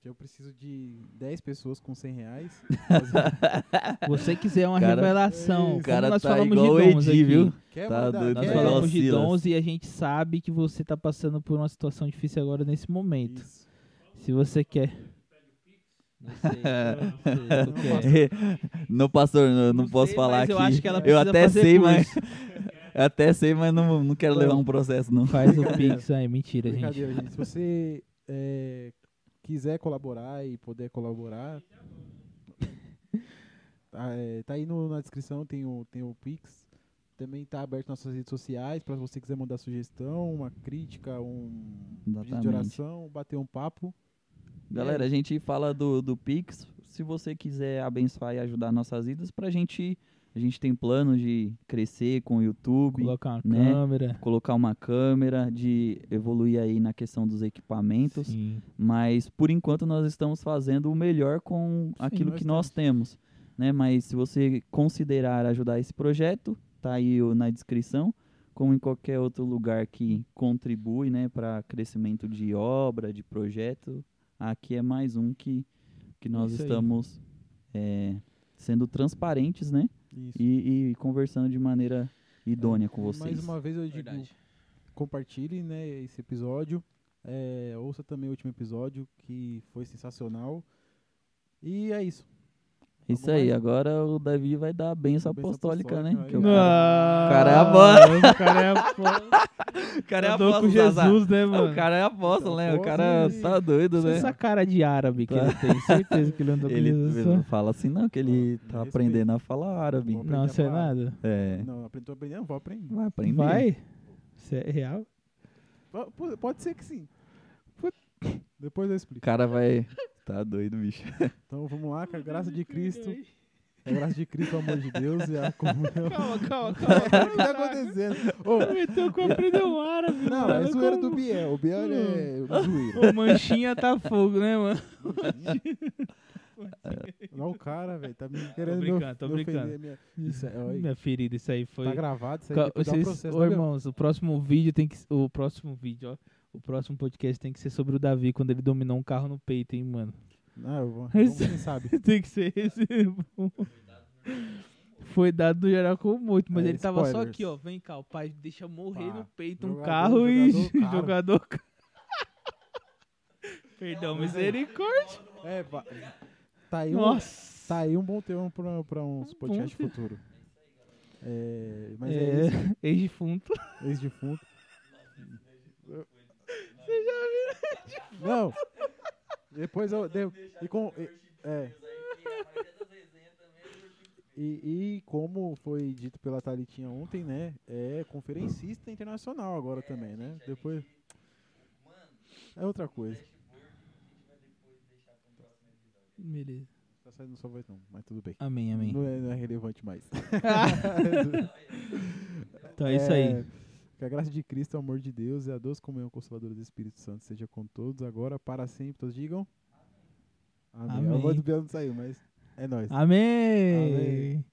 eu preciso de 10 pessoas com 100 reais. Você quiser uma Cara- revelação. O cara nós tá falamos igual o de dons Edi, aqui. viu? Quer Tá doido, Nós tá falamos de dons e a gente sabe que você tá passando por uma situação difícil agora nesse momento. Isso. Se você quer. Não sei, não Não pastor, eu não, Não posso sei, falar aqui. eu acho que ela eu até sei, curso. mas eu até sei, mas não, não quero levar um processo não. Faz o Pix aí, mentira, gente. Gente. Se você é, quiser colaborar e puder colaborar, tá, é, tá aí no- na descrição, tem o, tem o Pix. Também tá aberto nas nossas redes sociais para você quiser mandar sugestão, uma crítica, um pedido de Exatamente. oração, bater um papo. Galera, a gente fala do, do Pix. Se você quiser abençoar e ajudar nossas vidas, pra gente. A gente tem planos de crescer com o YouTube, Colocar uma né? câmera. colocar uma câmera, de evoluir aí na questão dos equipamentos. Sim. Mas por enquanto nós estamos fazendo o melhor com aquilo que nós temos, né? Mas se você considerar ajudar esse projeto, tá aí na descrição. como em qualquer outro lugar que contribui, né, para crescimento de obra, de projeto, aqui é mais um que, que nós Isso estamos é, sendo transparentes, né. E, e conversando de maneira idônea com vocês. Mais uma vez eu digo, Verdade. compartilhe né, esse episódio. É, ouça também o último episódio, que foi sensacional. E é isso. Isso aí, mais? agora o Davi vai dar a benção A bênção apostólica, né? apostólica, Que aí. o cara, é. O cara é a bola. o cara é apóstolo. Jesus, né, mano? O cara é apóstolo, né? O Apóstolo cara e- tá doido, né? Essa cara de árabe que Tá. ele tem, certeza que ele andou com Ele Jesus. não fala assim não, que ele tá aprendendo a falar árabe. Não, isso é nada. É, Não, aprendeu a aprender, não, vou aprender. vai aprender. Vai? Isso é real? Po- po- Pode ser que sim. Depois eu O explico. cara vai... Tá doido, bicho. Então vamos lá, com a graça de Cristo. A graça de Cristo, o amor de Deus e a comunhão. Calma, calma, O calma. que tá acontecendo? Ô, Meteu aprendeu um árabe. não, mano. é zoeira Como? do Biel. O Biel ele é zoeira. Ô, manchinha tá fogo, né, mano? Não, o cara, velho, tá me querendo me brincando, tô brincando. Minha... Isso é, aí. Minha ferida, isso aí foi. Tá gravado, isso aí Ca- depois dá um Vocês, processo. ô, tá, Biel? irmãos, o próximo vídeo tem que. O próximo vídeo, ó. O próximo podcast tem que ser sobre o Davi quando ele dominou um carro no peito, hein, mano. Não, eu vou, vamos, quem sabe. tem que ser esse. Foi dado no geral como morto, mas É, ele tava só spoilers. aqui, ó. Vem cá, o pai deixa morrer Pá, no peito um carro e jogador jogador. Perdão, misericórdia. É, tá aí, um, Nossa. tá aí um bom tema pra, pra uns Um podcasts bom futuro. É, mas é, É, isso, ex-defunto. ex-defunto. Você já viu? Não. Depois eu... de- e com, e- é. E, e como foi dito pela Thalitinha ontem, né? É conferencista internacional agora também, né? Depois... É outra coisa. Beleza. Tá saindo sua voz não, mas tudo bem. Amém, amém. Não é, não é relevante mais. Então é isso aí. Que a graça de Cristo, o amor de Deus e a doce comunhão consoladora do Espírito Santo seja com todos, agora, para sempre. Todos digam. Amém. Amém. A voz do Biel não saiu, mas é nóis. Amém. Amém.